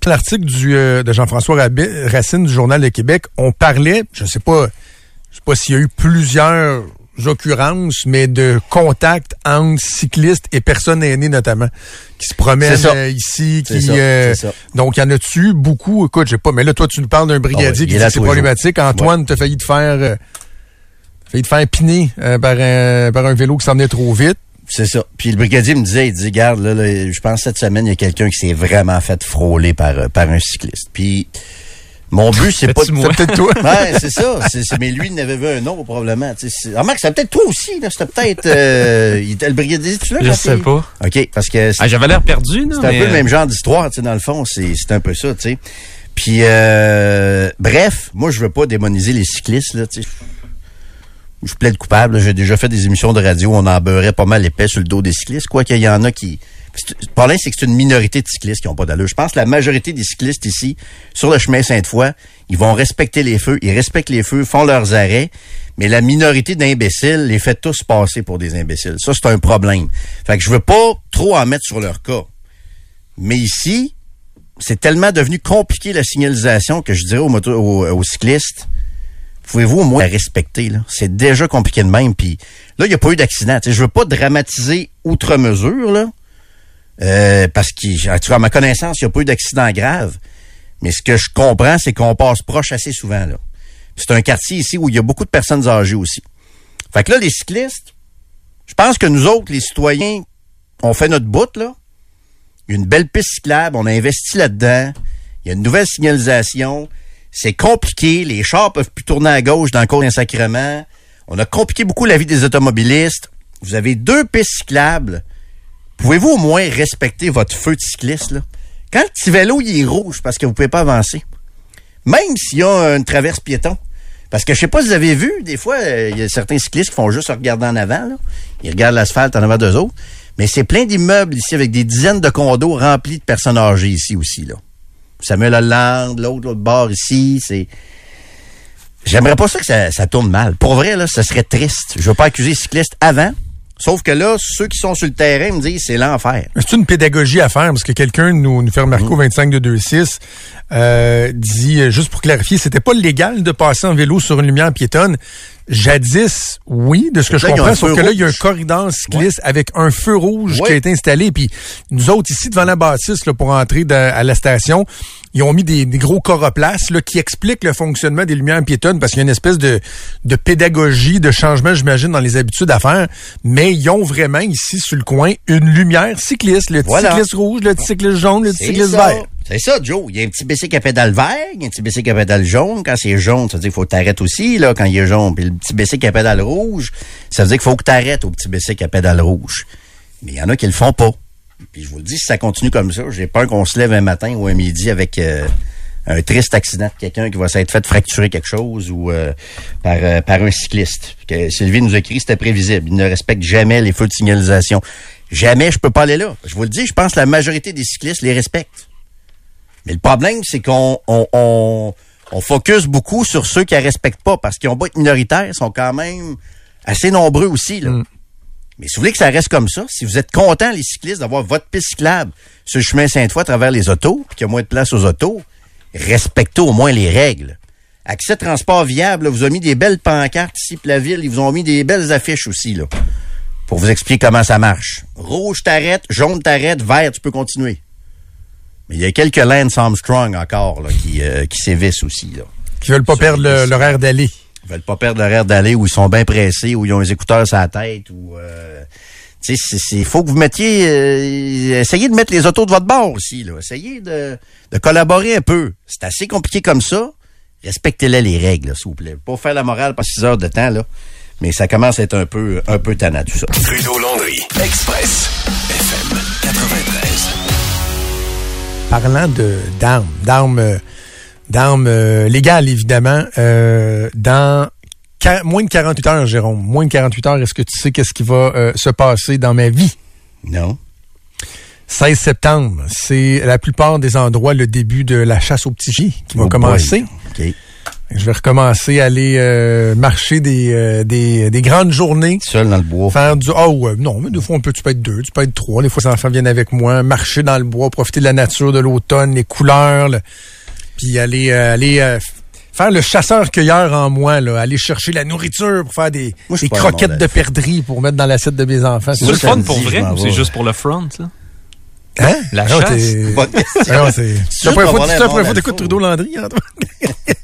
[SPEAKER 4] Puis l'article du euh, de Jean-François Racine du Journal de Québec, on parlait, je sais pas, je sais pas s'il y a eu plusieurs occurrences, mais de contact entre cyclistes et personnes aînées notamment, qui se promènent euh, ici,
[SPEAKER 3] C'est
[SPEAKER 4] qui
[SPEAKER 3] ça,
[SPEAKER 4] euh,
[SPEAKER 3] ça.
[SPEAKER 4] donc, il y en a-tu beaucoup? Écoute, j'ai pas. Mais là, toi, tu nous parles d'un
[SPEAKER 3] Ah
[SPEAKER 4] brigadier
[SPEAKER 3] ouais, il
[SPEAKER 4] qui
[SPEAKER 3] est
[SPEAKER 4] dit c'est problématique. Antoine, t'as failli te faire. euh, failli te faire piner euh, par, un, par un vélo qui s'en venait trop vite.
[SPEAKER 3] C'est ça. Puis le brigadier me disait, il dit, garde, là, là, je pense cette semaine, il y a quelqu'un qui s'est vraiment fait frôler par, par un cycliste. Puis mon but, c'est pas...
[SPEAKER 4] C'est peut-être toi.
[SPEAKER 3] Ouais, c'est ça. Mais lui, il n'avait vu un nom, probablement. Remarque, c'est peut-être toi aussi. C'était peut-être... Euh, il était le brigadier, tu là?
[SPEAKER 6] Je sais pas.
[SPEAKER 3] OK, parce que
[SPEAKER 6] Ah, j'avais l'air perdu, là.
[SPEAKER 3] c'est un peu le
[SPEAKER 6] euh,
[SPEAKER 3] même genre d'histoire, tu sais, dans le fond. C'est, un peu ça, tu sais. Puis, euh, bref, moi, je veux pas démoniser les cyclistes, là, tu sais. Je plaide coupable. J'ai déjà fait des émissions de radio où on en beurrait pas mal épais sur le dos des cyclistes. Quoi qu'il y en a qui... Le problème, c'est que c'est une minorité de cyclistes qui ont pas d'allure. Je pense que la majorité des cyclistes ici, sur le chemin Sainte-Foy, ils vont respecter les feux, ils respectent les feux, font leurs arrêts, mais la minorité d'imbéciles les fait tous passer pour des imbéciles. Ça, c'est un problème. Fait que je veux pas trop en mettre sur leur cas. Mais ici, c'est tellement devenu compliqué la signalisation que je dirais aux, aux, cyclistes, pouvez-vous au moins la respecter? là? C'est déjà compliqué de même. Puis là, il n'y a pas eu d'accident. Je veux pas dramatiser outre mesure, là. Euh, parce qu'à ma connaissance, il n'y a pas eu d'accident grave. Mais ce que je comprends, c'est qu'on passe proche assez souvent. là. C'est un quartier ici où il y a beaucoup de personnes âgées aussi. Fait que là, les cyclistes, je pense que nous autres, les citoyens, on fait notre bout, là. Il y a une belle piste cyclable, on a investi là-dedans. Il y a une nouvelle signalisation. C'est compliqué. Les chars peuvent plus tourner à gauche dans le cours d'un sacrement. On a compliqué beaucoup la vie des automobilistes. Vous avez deux pistes cyclables. Pouvez-vous au moins respecter votre feu de cycliste, là? Quand le petit vélo, il est rouge parce que vous pouvez pas avancer. Même s'il y a une traverse piéton. Parce que je sais pas si vous avez vu, des fois, euh, il y a certains cyclistes qui font juste regarder en avant, là. Ils regardent l'asphalte en avant d'eux autres. Mais c'est plein d'immeubles ici avec des dizaines de condos remplis de personnes âgées ici aussi, là. Samuel Hollande, l'autre, l'autre bord ici, c'est... J'aimerais pas ça que ça, ça tourne mal. Pour vrai, là, ça serait triste. Je veux pas accuser les cyclistes avant. Sauf que là, ceux qui sont sur le terrain me disent c'est l'enfer.
[SPEAKER 4] C'est une pédagogie à faire parce que quelqu'un nous, nous fait remarquer
[SPEAKER 3] Mm.
[SPEAKER 4] au 25 de 26 euh, dit euh, juste pour clarifier, c'était pas légal de passer en vélo sur une lumière piétonne. Jadis, oui, de ce que je comprends, sauf que là, il y a un corridor cycliste avec un feu rouge
[SPEAKER 3] Ouais.
[SPEAKER 4] qui a été installé. Puis nous autres, ici, devant la bâtisse, là, pour entrer de- à la station, ils ont mis des, des gros coroplaces là, qui expliquent le fonctionnement des lumières piétonnes parce qu'il y a une espèce de, de pédagogie, de changement, j'imagine, dans les habitudes à faire. Mais ils ont vraiment ici, sur le coin, une lumière cycliste. Le
[SPEAKER 3] Voilà.
[SPEAKER 4] cycliste rouge, le cycliste jaune, le cycliste
[SPEAKER 3] ça.
[SPEAKER 4] vert.
[SPEAKER 3] C'est ça, Joe. Il y a un petit bicycle à pédale vert, il y a un petit bicycle à pédale jaune. Quand c'est jaune, ça veut dire qu'il faut que t'arrêtes aussi, là, quand il est jaune. Puis le petit bicycle à pédale rouge, ça veut dire qu'il faut que t'arrêtes au petit bicycle à pédale rouge. Mais il y en a qui le font pas. Puis je vous le dis, si ça continue comme ça, j'ai peur qu'on se lève un matin ou un midi avec euh, un triste accident de quelqu'un qui va s'être fait fracturer quelque chose ou euh, par, euh, par un cycliste. Que Sylvie nous a écrit, c'était prévisible. Il ne respecte jamais les feux de signalisation. Jamais je peux pas aller là. Je vous le dis, je pense que la majorité des cyclistes les respectent. Mais le problème, c'est qu'on on, on, on focus beaucoup sur ceux qui ne respectent pas parce qu'ils ont pas être minoritaires, ils sont quand même assez nombreux aussi. Là. Mais si vous voulez que ça reste comme ça, si vous êtes content, les cyclistes, d'avoir votre piste cyclable sur le chemin Sainte-Foy à travers les autos, puis qu'il y a moins de place aux autos, respectez au moins les règles. Accès transport viable, là, vous avez mis des belles pancartes ici, puis la ville, ils vous ont mis des belles affiches aussi, là, pour vous expliquer comment ça marche. Rouge, t'arrêtes, jaune, t'arrêtes, vert, tu peux continuer. Mais il y a quelques Lance Armstrong encore, là, qui, euh, qui sévissent aussi, là.
[SPEAKER 4] Qui veulent pas perdre l'horaire d'aller.
[SPEAKER 3] Ils veulent pas perdre l'horaire d'aller où ils sont bien pressés, où ils ont les écouteurs sur la tête, ou euh, tu sais, c'est- c'est faut que vous mettiez, euh, essayez de mettre les autos de votre bord aussi, là. Essayez de, de collaborer un peu. C'est assez compliqué comme ça. Respectez-les les règles, là, s'il vous plaît. Pas faire la morale par six heures de temps, là. Mais ça commence à être un peu, un peu tannant, tout ça.
[SPEAKER 2] Trudeau Landry, Express, FM 93.
[SPEAKER 4] Parlant de d'armes, d'armes, euh, d'armes euh, légales évidemment, euh, dans moins de 48 heures, Jérôme, moins de 48 heures, est-ce que tu sais qu'est-ce qui va euh, se passer dans ma vie?
[SPEAKER 3] Non?
[SPEAKER 4] 16 septembre, c'est la plupart des endroits le début de la chasse aux petits qui va
[SPEAKER 3] Oh boy.
[SPEAKER 4] commencer. Je vais recommencer à aller euh, marcher des, euh, des, des grandes journées.
[SPEAKER 3] Seul dans le bois.
[SPEAKER 4] Faire du. Oh, ouais, non, mais des fois, on peut, tu peux être deux, tu peux être trois. Des fois, les enfants viennent avec moi, marcher dans le bois, profiter de la nature, de l'automne, les couleurs, là. puis aller, euh, aller euh, faire le chasseur-cueilleur en moi, là, aller chercher la nourriture pour faire des,
[SPEAKER 3] Moi,
[SPEAKER 4] des croquettes de perdrix pour mettre dans l'assiette de mes enfants.
[SPEAKER 6] C'est le fun pour vrai ou c'est juste pour le front, ça?
[SPEAKER 4] Hein?
[SPEAKER 6] La
[SPEAKER 4] Ah non,
[SPEAKER 6] chasse?
[SPEAKER 3] Bonne question.
[SPEAKER 4] Ah c'est la première fois t'écoutes
[SPEAKER 3] le
[SPEAKER 4] Trudeau Landry, Antoine?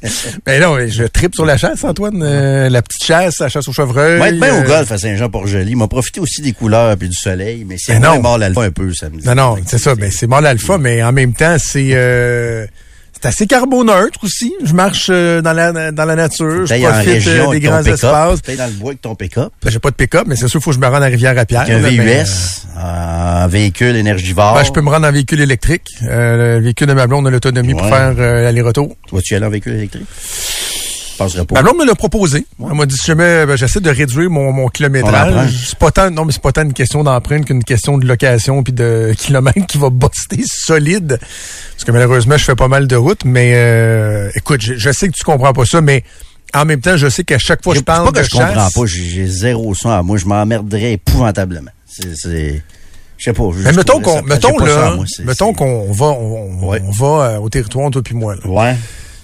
[SPEAKER 4] Mais non, je tripe sur la chasse, Antoine. Euh, la petite chasse, la chasse au chevreuil.
[SPEAKER 3] Moi, être bien au
[SPEAKER 4] euh,
[SPEAKER 3] golf à Saint-Jean-Port-Joli. m'a profité aussi des couleurs et du soleil, mais c'est
[SPEAKER 4] non.
[SPEAKER 3] mort l'alpha un peu samedi.
[SPEAKER 4] Non, non, c'est ça. Ben, c'est mal alpha, mais en même temps, c'est euh, c'est assez carboneutre aussi. Je marche euh, dans la dans la nature, je profite euh,
[SPEAKER 3] région
[SPEAKER 4] des
[SPEAKER 3] avec ton
[SPEAKER 4] grands espaces.
[SPEAKER 3] T'es dans le bois avec ton pick-up?
[SPEAKER 4] Ben, j'ai pas de pick-up, mais c'est sûr, il faut que je me rende à Rivière-à-Pierre.
[SPEAKER 3] Un
[SPEAKER 4] là,
[SPEAKER 3] VUS,
[SPEAKER 4] mais,
[SPEAKER 3] en véhicule énergivore.
[SPEAKER 4] euh, ben, je peux me rendre en véhicule électrique. Euh, le véhicule de ma blonde a l'autonomie pour faire euh, l'aller-retour.
[SPEAKER 3] Tu vas-tu y aller en véhicule électrique? Je penserais pas.
[SPEAKER 4] Ma blonde me l'a proposé. Elle m'a dit si jamais ben, j'essaie de réduire mon, kilométrage. C'est pas tant, non, mais c'est pas tant une question d'empreinte qu'une question de location puis de kilomètres qui va buster solide. Parce que malheureusement, je fais pas mal de routes, mais euh, écoute, je, je sais que tu comprends pas ça, mais en même temps, je sais qu'à chaque fois que je parle
[SPEAKER 3] pas que
[SPEAKER 4] de
[SPEAKER 3] je comprends
[SPEAKER 4] chasse-
[SPEAKER 3] pas, j'ai zéro son à moi, je m'emmerderais épouvantablement. C'est, je sais pas.
[SPEAKER 4] Mais mettons qu'on, mettons là, mettons qu'on va, on, on-
[SPEAKER 3] Ouais.
[SPEAKER 4] on va euh, au territoire toi puis moi. là.
[SPEAKER 3] Ouais.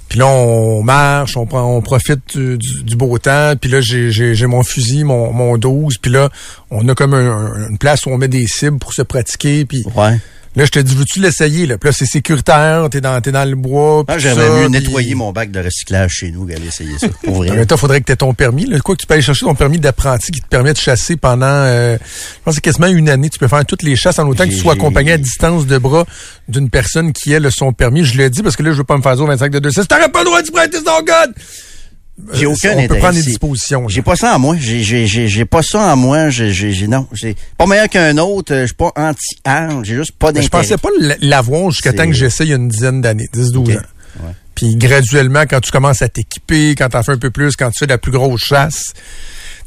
[SPEAKER 4] Puis là, on marche, on prend, on profite du, beau temps. Puis là, j'ai, mon fusil, mon, mon 12. Puis là, on a comme un- un- une place où on met des cibles pour se pratiquer. Puis
[SPEAKER 3] Ouais.
[SPEAKER 4] Là, je te dis, veux-tu l'essayer? Là? Puis là, c'est sécuritaire, t'es dans, t'es dans le bois.
[SPEAKER 3] Ah, j'aimerais mieux
[SPEAKER 4] puis-
[SPEAKER 3] nettoyer mon bac de recyclage chez nous qu'aller essayer ça. Pour vrai.
[SPEAKER 4] même temps, faudrait que tu aies ton permis. Là. Quoi que tu peux aller chercher ton permis d'apprenti qui te permet de chasser pendant, euh, je pense que c'est quasiment une année. Tu peux faire toutes les chasses en autant que tu sois accompagné à distance de bras d'une personne qui a le son permis. Je le dis parce que là, je veux pas me faire au 25 de 2 6 T'aurais pas le droit de prêter ton gun!
[SPEAKER 3] J'ai
[SPEAKER 4] Euh,
[SPEAKER 3] aucun
[SPEAKER 4] On peut prendre des dispositions.
[SPEAKER 3] J'ai pas ça en moi. J'ai, pas ça en moi. J'ai, non. J'ai pas meilleur qu'un autre. Je suis pas anti-arme. J'ai juste pas
[SPEAKER 4] Mais
[SPEAKER 3] d'intérêt.
[SPEAKER 4] je pensais pas l'avoir jusqu'à temps que a une dizaine d'années, 10-12
[SPEAKER 3] Ok.
[SPEAKER 4] ans.
[SPEAKER 3] Ouais.
[SPEAKER 4] Puis graduellement, quand tu commences à t'équiper, quand t'en fais un peu plus, quand tu fais la plus grosse chasse.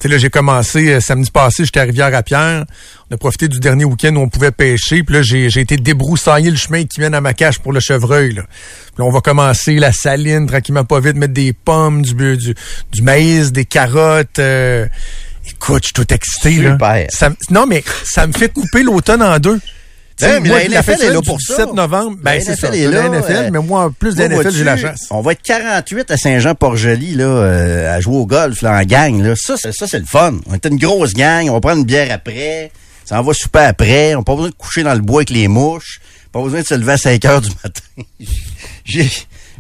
[SPEAKER 4] Tu sais, là, j'ai commencé euh, samedi passé, j'étais à Rivière-à-Pierre. On a profité du dernier week-end où on pouvait pêcher. Puis là, j'ai j'ai été débroussailler le chemin qui mène à ma cache pour le chevreuil. Là. Puis là, on va commencer la saline, tranquillement pas vite, mettre des pommes, du, du, du maïs, des carottes. euh, Écoute, je suis tout excité. Là. Ça non, mais ça me fait couper l'automne en deux.
[SPEAKER 3] Ben, mais
[SPEAKER 4] moi,
[SPEAKER 3] la
[SPEAKER 4] la
[SPEAKER 3] NFL
[SPEAKER 4] fête
[SPEAKER 3] est là pour ça.
[SPEAKER 4] 17 novembre, ben,
[SPEAKER 3] La
[SPEAKER 4] c'est ça.
[SPEAKER 3] Est
[SPEAKER 4] la
[SPEAKER 3] là,
[SPEAKER 4] NFL,
[SPEAKER 3] euh,
[SPEAKER 4] mais moi, plus de NFL, j'ai la chasse.
[SPEAKER 3] On va être 48 à Saint-Jean-Port-Joli, là, euh, à jouer au golf, là, en gang, là. Ça, c'est- ça, c'est le fun. On est une grosse gang. On va prendre une bière après. Ça en va souper après. On n'a pas besoin de coucher dans le bois avec les mouches. Pas besoin de se lever à 5 heures du matin. J'ai,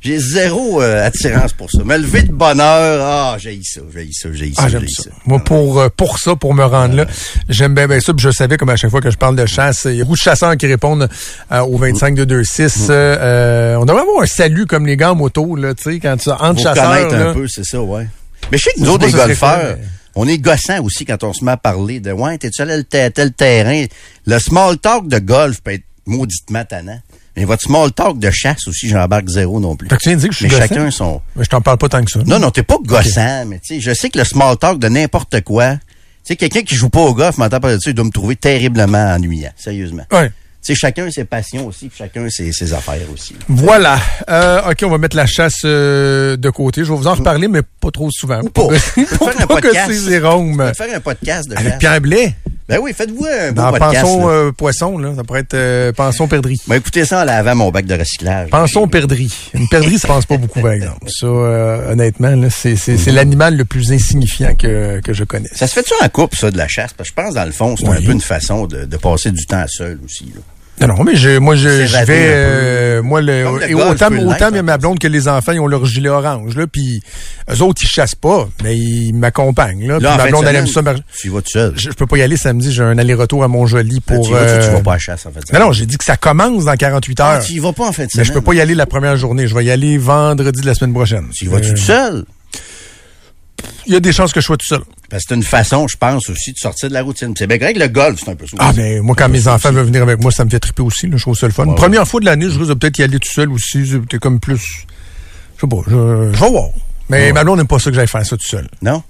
[SPEAKER 3] j'ai zéro euh, attirance pour ça. Me lever de bonne heure, ah, j'ai ça, j'ai ça, j'ai ça,
[SPEAKER 4] Ah, j'aime
[SPEAKER 3] j'ai
[SPEAKER 4] ça. Moi,
[SPEAKER 3] Ah,
[SPEAKER 4] pour, euh, pour ça, pour me rendre là, j'aime bien, bien ça. Puis je savais, comme à chaque fois que je parle de chasse, il y a beaucoup de chasseurs qui répondent euh, au 25 de 2-6. Euh, euh, on devrait avoir un salut comme les gars en moto, là, tu sais, quand tu entre
[SPEAKER 3] Faut
[SPEAKER 4] chasseurs.
[SPEAKER 3] connaître
[SPEAKER 4] là.
[SPEAKER 3] un peu, c'est ça, ouais. Mais je sais que nous autres,
[SPEAKER 4] serait
[SPEAKER 3] golfeurs, on est gossants aussi quand on se met à parler de Ouais, t'es-tu allé à tel terrain? Le small talk de golf peut être mauditement tannant. Mais votre small talk de chasse aussi, j'embarque zéro non plus.
[SPEAKER 4] Fait que tu viens de dire que je suis
[SPEAKER 3] Mais
[SPEAKER 4] gossant?
[SPEAKER 3] chacun son.
[SPEAKER 4] Mais je t'en parle pas tant que ça.
[SPEAKER 3] Non, non, t'es pas gossant, mais tu sais, je sais que le small talk de n'importe quoi, tu sais, quelqu'un qui joue pas au golf, m'entend parler de ça, il doit me trouver terriblement ennuyant, sérieusement.
[SPEAKER 4] Ouais.
[SPEAKER 3] Tu sais, chacun ses passions aussi, puis chacun ses, ses affaires aussi.
[SPEAKER 4] Voilà. Euh, OK, on va mettre la chasse euh, de côté. Je vais vous en reparler, mais pas trop souvent.
[SPEAKER 3] Ou pas. On peut
[SPEAKER 4] Pour
[SPEAKER 3] faire un
[SPEAKER 4] pas que
[SPEAKER 3] podcast. faire un podcast de
[SPEAKER 4] Avec
[SPEAKER 3] chasse.
[SPEAKER 4] Pierre Blais.
[SPEAKER 3] Ben oui, faites-vous un beau
[SPEAKER 4] Dans
[SPEAKER 3] podcast.
[SPEAKER 4] Pensons
[SPEAKER 3] là.
[SPEAKER 4] euh, Poisson, là, ça pourrait être euh, Pensons Perdrix.
[SPEAKER 3] Ben, écoutez ça en lavant mon bac de recyclage.
[SPEAKER 4] Pensons perdrix. Une perdrix, ça pense pas beaucoup, par exemple. Ça, euh, honnêtement, là, c'est, l'animal le plus insignifiant que, que je connais.
[SPEAKER 3] Ça se fait-tu en couple, ça, de la chasse? Parce que je pense, dans le fond, c'est
[SPEAKER 4] Oui.
[SPEAKER 3] un peu une façon de, de passer du temps seul aussi. Là.
[SPEAKER 4] Non, non, mais je, moi, je, je vais, euh, moi, le, et autant, autant
[SPEAKER 3] en
[SPEAKER 4] ma blonde que les enfants, ils ont leur gilet orange, là, puis eux autres, ils chassent pas, mais ils m'accompagnent, là.
[SPEAKER 3] Là,
[SPEAKER 4] ma blonde, elle aime ça. mar-
[SPEAKER 3] Tu y vas tout seul.
[SPEAKER 4] Je, je peux pas y aller samedi, j'ai un aller-retour à Montjoli pour...
[SPEAKER 3] tu y vas, tu, tu
[SPEAKER 4] euh,
[SPEAKER 3] vas pas à chasse, en fait.
[SPEAKER 4] Non, non, j'ai dit que ça commence dans 48 heures.
[SPEAKER 3] Ah, tu y vas pas en de
[SPEAKER 4] mais je peux pas y aller la première journée. Je vais y aller vendredi de la semaine prochaine.
[SPEAKER 3] Tu y vas
[SPEAKER 4] Euh,
[SPEAKER 3] tout seul?
[SPEAKER 4] Il y a des chances que je sois tout seul.
[SPEAKER 3] Parce que c'est une façon, je pense, aussi, de sortir de la routine. C'est bien grave que le golf, c'est un peu ça.
[SPEAKER 4] Ah, mais moi, quand mes enfants veulent venir avec moi, ça me fait triper aussi. Là, je trouve ça le fun.
[SPEAKER 3] Ouais,
[SPEAKER 4] Première fois de l'année, je risque de peut-être y aller tout seul aussi. C'est comme plus. Je sais pas, je, je vais voir. Mais ma blonde n'aime pas ça que j'aille faire ça tout seul.
[SPEAKER 3] Non?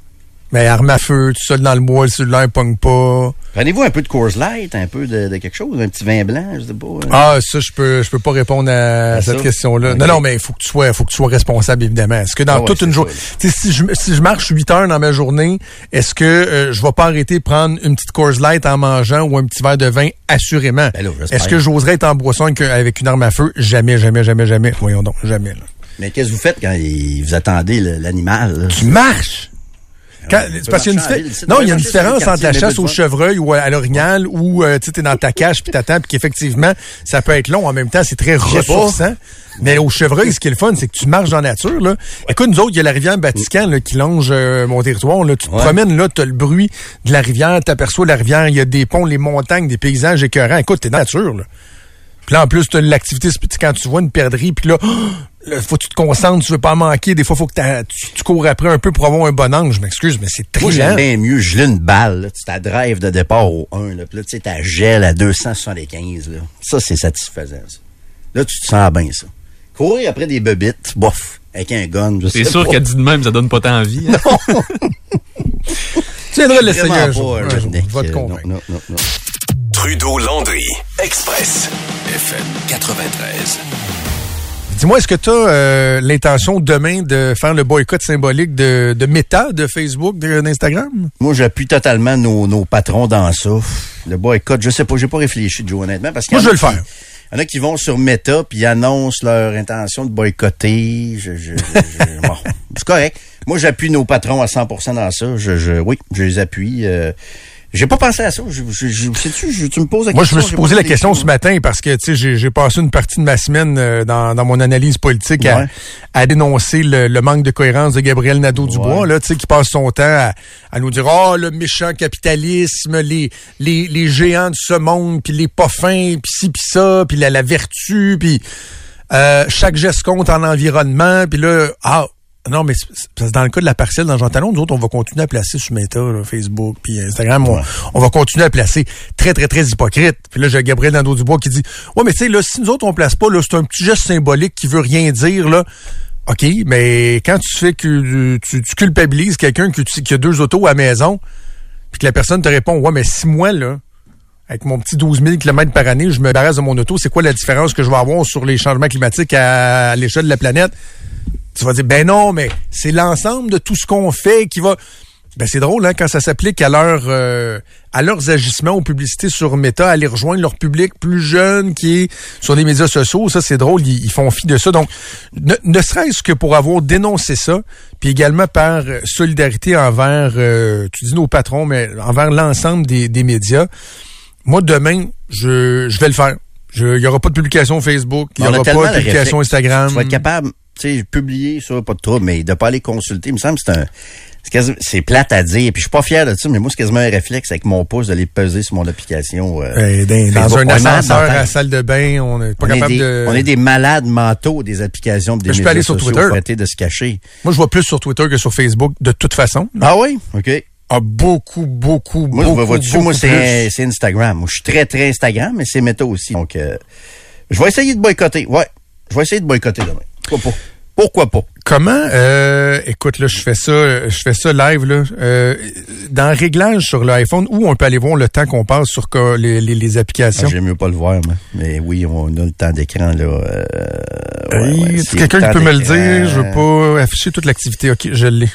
[SPEAKER 4] Mais arme à feu, tout seul dans le bois, le cellulaire pogne pas.
[SPEAKER 3] Prenez-vous un peu de Coors Light, un peu de, de quelque chose, un petit vin blanc, je sais pas. hein?
[SPEAKER 4] Ah, ça, je peux, je peux pas répondre à
[SPEAKER 3] À
[SPEAKER 4] cette question-là. Non, non, mais il faut que tu sois, faut que tu sois responsable, évidemment. Est-ce que dans
[SPEAKER 3] Ah ouais,
[SPEAKER 4] toute une journée, si je, si je marche 8 heures dans ma journée, est-ce que euh, je vais pas arrêter de prendre une petite Coors Light en mangeant ou un petit verre de vin, assurément?
[SPEAKER 3] Ben.
[SPEAKER 4] Est-ce que j'oserais être en boisson avec, avec une arme à feu? Jamais, jamais, jamais, jamais. Voyons donc, jamais. là.
[SPEAKER 3] Mais qu'est-ce que vous faites quand vous attendez l'animal?
[SPEAKER 4] Tu marches! Quand- parce qu'il y a une,
[SPEAKER 3] ville,
[SPEAKER 4] non, il y a une différence entre la chasse au chevreuil ou à l'orignal où euh, tu sais, t'es dans ta cage puis t'attends puis qu'effectivement ça peut être long. En même temps c'est très ressourçant. Mais au chevreuil ce qui est le fun c'est que tu marches dans la nature là. Écoute nous autres il y a la rivière Vatican là, qui longe euh, mon territoire là. Tu te
[SPEAKER 3] Ouais.
[SPEAKER 4] promènes là t'as le bruit de la rivière t'aperçois la rivière il y a des ponts les montagnes des paysages écœurants. Écoute t'es dans la nature là. Puis là, en plus, t'as l'activité, quand tu vois une perdrix, puis là, là, faut que tu te concentres, tu veux pas en manquer. Des fois, faut que t'as- tu, tu cours après un peu pour avoir un bon angle. Je m'excuse, mais c'est
[SPEAKER 3] Moi, j'aime
[SPEAKER 4] très
[SPEAKER 3] bien mieux geler une balle. Là. Tu ta drive de départ au 1. Là. Puis là, tu sais, ta gel à 275. Là. Ça, c'est satisfaisant, ça. Là, tu te sens bien, ça. Courir après des bebites, bof, avec un gun, je sais
[SPEAKER 6] C'est sûr
[SPEAKER 3] pas.
[SPEAKER 6] qu'à dit de même, ça donne pas tant envie. hein.
[SPEAKER 4] Tu viendras l'essayer un jour.
[SPEAKER 3] un
[SPEAKER 4] Un jour. Je vais te convaincre.
[SPEAKER 3] non, non, non, non.
[SPEAKER 2] Trudeau-Landry, Express, FM 93.
[SPEAKER 4] Dis-moi, est-ce que tu as l'intention demain de faire le boycott symbolique de, de Meta, de Facebook, d'Instagram?
[SPEAKER 3] Moi, j'appuie totalement nos, nos patrons dans ça. Le boycott, je sais pas, j'ai pas réfléchi, Joe, honnêtement. Parce
[SPEAKER 4] Moi, je vais le faire.
[SPEAKER 3] Il y en a qui vont sur Meta puis ils annoncent leur intention de boycotter. Je, je, je- je- bon, c'est correct. Moi, j'appuie nos patrons à 100% dans ça. Je, je, oui, je les appuie. Euh, j'ai pas pensé à ça. Je, je, je- sais-tu, je- tu me poses la
[SPEAKER 4] Moi,
[SPEAKER 3] question.
[SPEAKER 4] je me suis posé la question ce matin parce que, tu sais, j'ai- passé une partie de ma semaine euh, dans, dans mon analyse politique à, à dénoncer le, le manque de cohérence de Gabriel Nadeau-Dubois,
[SPEAKER 3] Ouais.
[SPEAKER 4] là, tu sais, qui passe son temps à, à nous dire, oh, le méchant capitalisme, les, les, les géants de ce monde, puis les pas fins, puis ci, puis ça, puis la, la vertu, puis euh, chaque geste compte en environnement, puis là, ah, non, mais c'est- dans le cas de la parcelle dans Jean Talon, nous autres, on va continuer à placer sur Meta, là, Facebook, puis Instagram, on, on va continuer à placer très, très, très hypocrite. Puis là, j'ai Gabriel Nadeau-Dubois qui dit, ouais, mais tu sais, là, si nous autres, on place pas, là, c'est un petit geste symbolique qui veut rien dire, là. OK, mais quand tu fais que tu, tu culpabilises quelqu'un qui, qui a deux autos à la maison, puis que la personne te répond, ouais, mais si moi, là, avec mon petit 12 000 km par année, je me barrasse de mon auto, c'est quoi la différence que je vais avoir sur les changements climatiques à, à l'échelle de la planète? Tu vas dire, ben non, mais c'est l'ensemble de tout ce qu'on fait qui va... Ben c'est drôle, hein, quand ça s'applique à leur euh, à leurs agissements aux publicités sur Meta, aller rejoindre leur public plus jeune qui est sur les médias sociaux, ça c'est drôle, ils, ils font fi de ça. Donc, ne, ne serait-ce que pour avoir dénoncé ça, puis également par euh, solidarité envers, euh, tu dis nos patrons, mais envers l'ensemble des, des médias, moi demain, je, je vais le faire. Il y aura pas de publication Facebook, il y
[SPEAKER 3] On a
[SPEAKER 4] aura pas de publication. Instagram.
[SPEAKER 3] Tu vas être capable, sais, publier ça, pas de trouble, mais de pas aller consulter. Il me semble que c'est un. c'est plate à dire, puis je suis pas fier de ça, mais moi, c'est quasiment un réflexe avec mon pouce d'aller peser sur mon application. euh,
[SPEAKER 4] Euh, dans, un ascenseur à la salle de bain, on n'est pas
[SPEAKER 3] on, est
[SPEAKER 4] capable
[SPEAKER 3] des,
[SPEAKER 4] de.
[SPEAKER 3] on est des malades mentaux des applications pis des
[SPEAKER 4] Mais je peux aller sur. Twitter.
[SPEAKER 3] De se cacher.
[SPEAKER 4] Moi, je vois plus sur Twitter que sur Facebook, de toute façon.
[SPEAKER 3] Ah oui? OK.
[SPEAKER 4] Ah, beaucoup, beaucoup,
[SPEAKER 3] Moi,
[SPEAKER 4] beaucoup,
[SPEAKER 3] vois
[SPEAKER 4] beaucoup
[SPEAKER 3] Moi, c'est Instagram. Moi, je suis très, très Instagram, mais c'est Meta aussi. Donc, euh, je vais essayer de boycotter. Ouais. Je vais essayer de boycotter demain. Pourquoi pas? Pourquoi pas?
[SPEAKER 4] Comment? Euh, écoute là, je fais ça, je fais ça live là. Euh, dans réglage sur l'iPhone, où on peut aller voir le temps qu'on passe sur les, les, les
[SPEAKER 3] Ah,
[SPEAKER 4] applications.
[SPEAKER 3] J'aime mieux pas le voir, moi. Mais oui, on a le temps d'écran, là. Euh, ouais, ouais,
[SPEAKER 4] c'est
[SPEAKER 3] c'est
[SPEAKER 4] quelqu'un peut me le dire, je veux pas afficher toute l'activité. OK, je l'ai.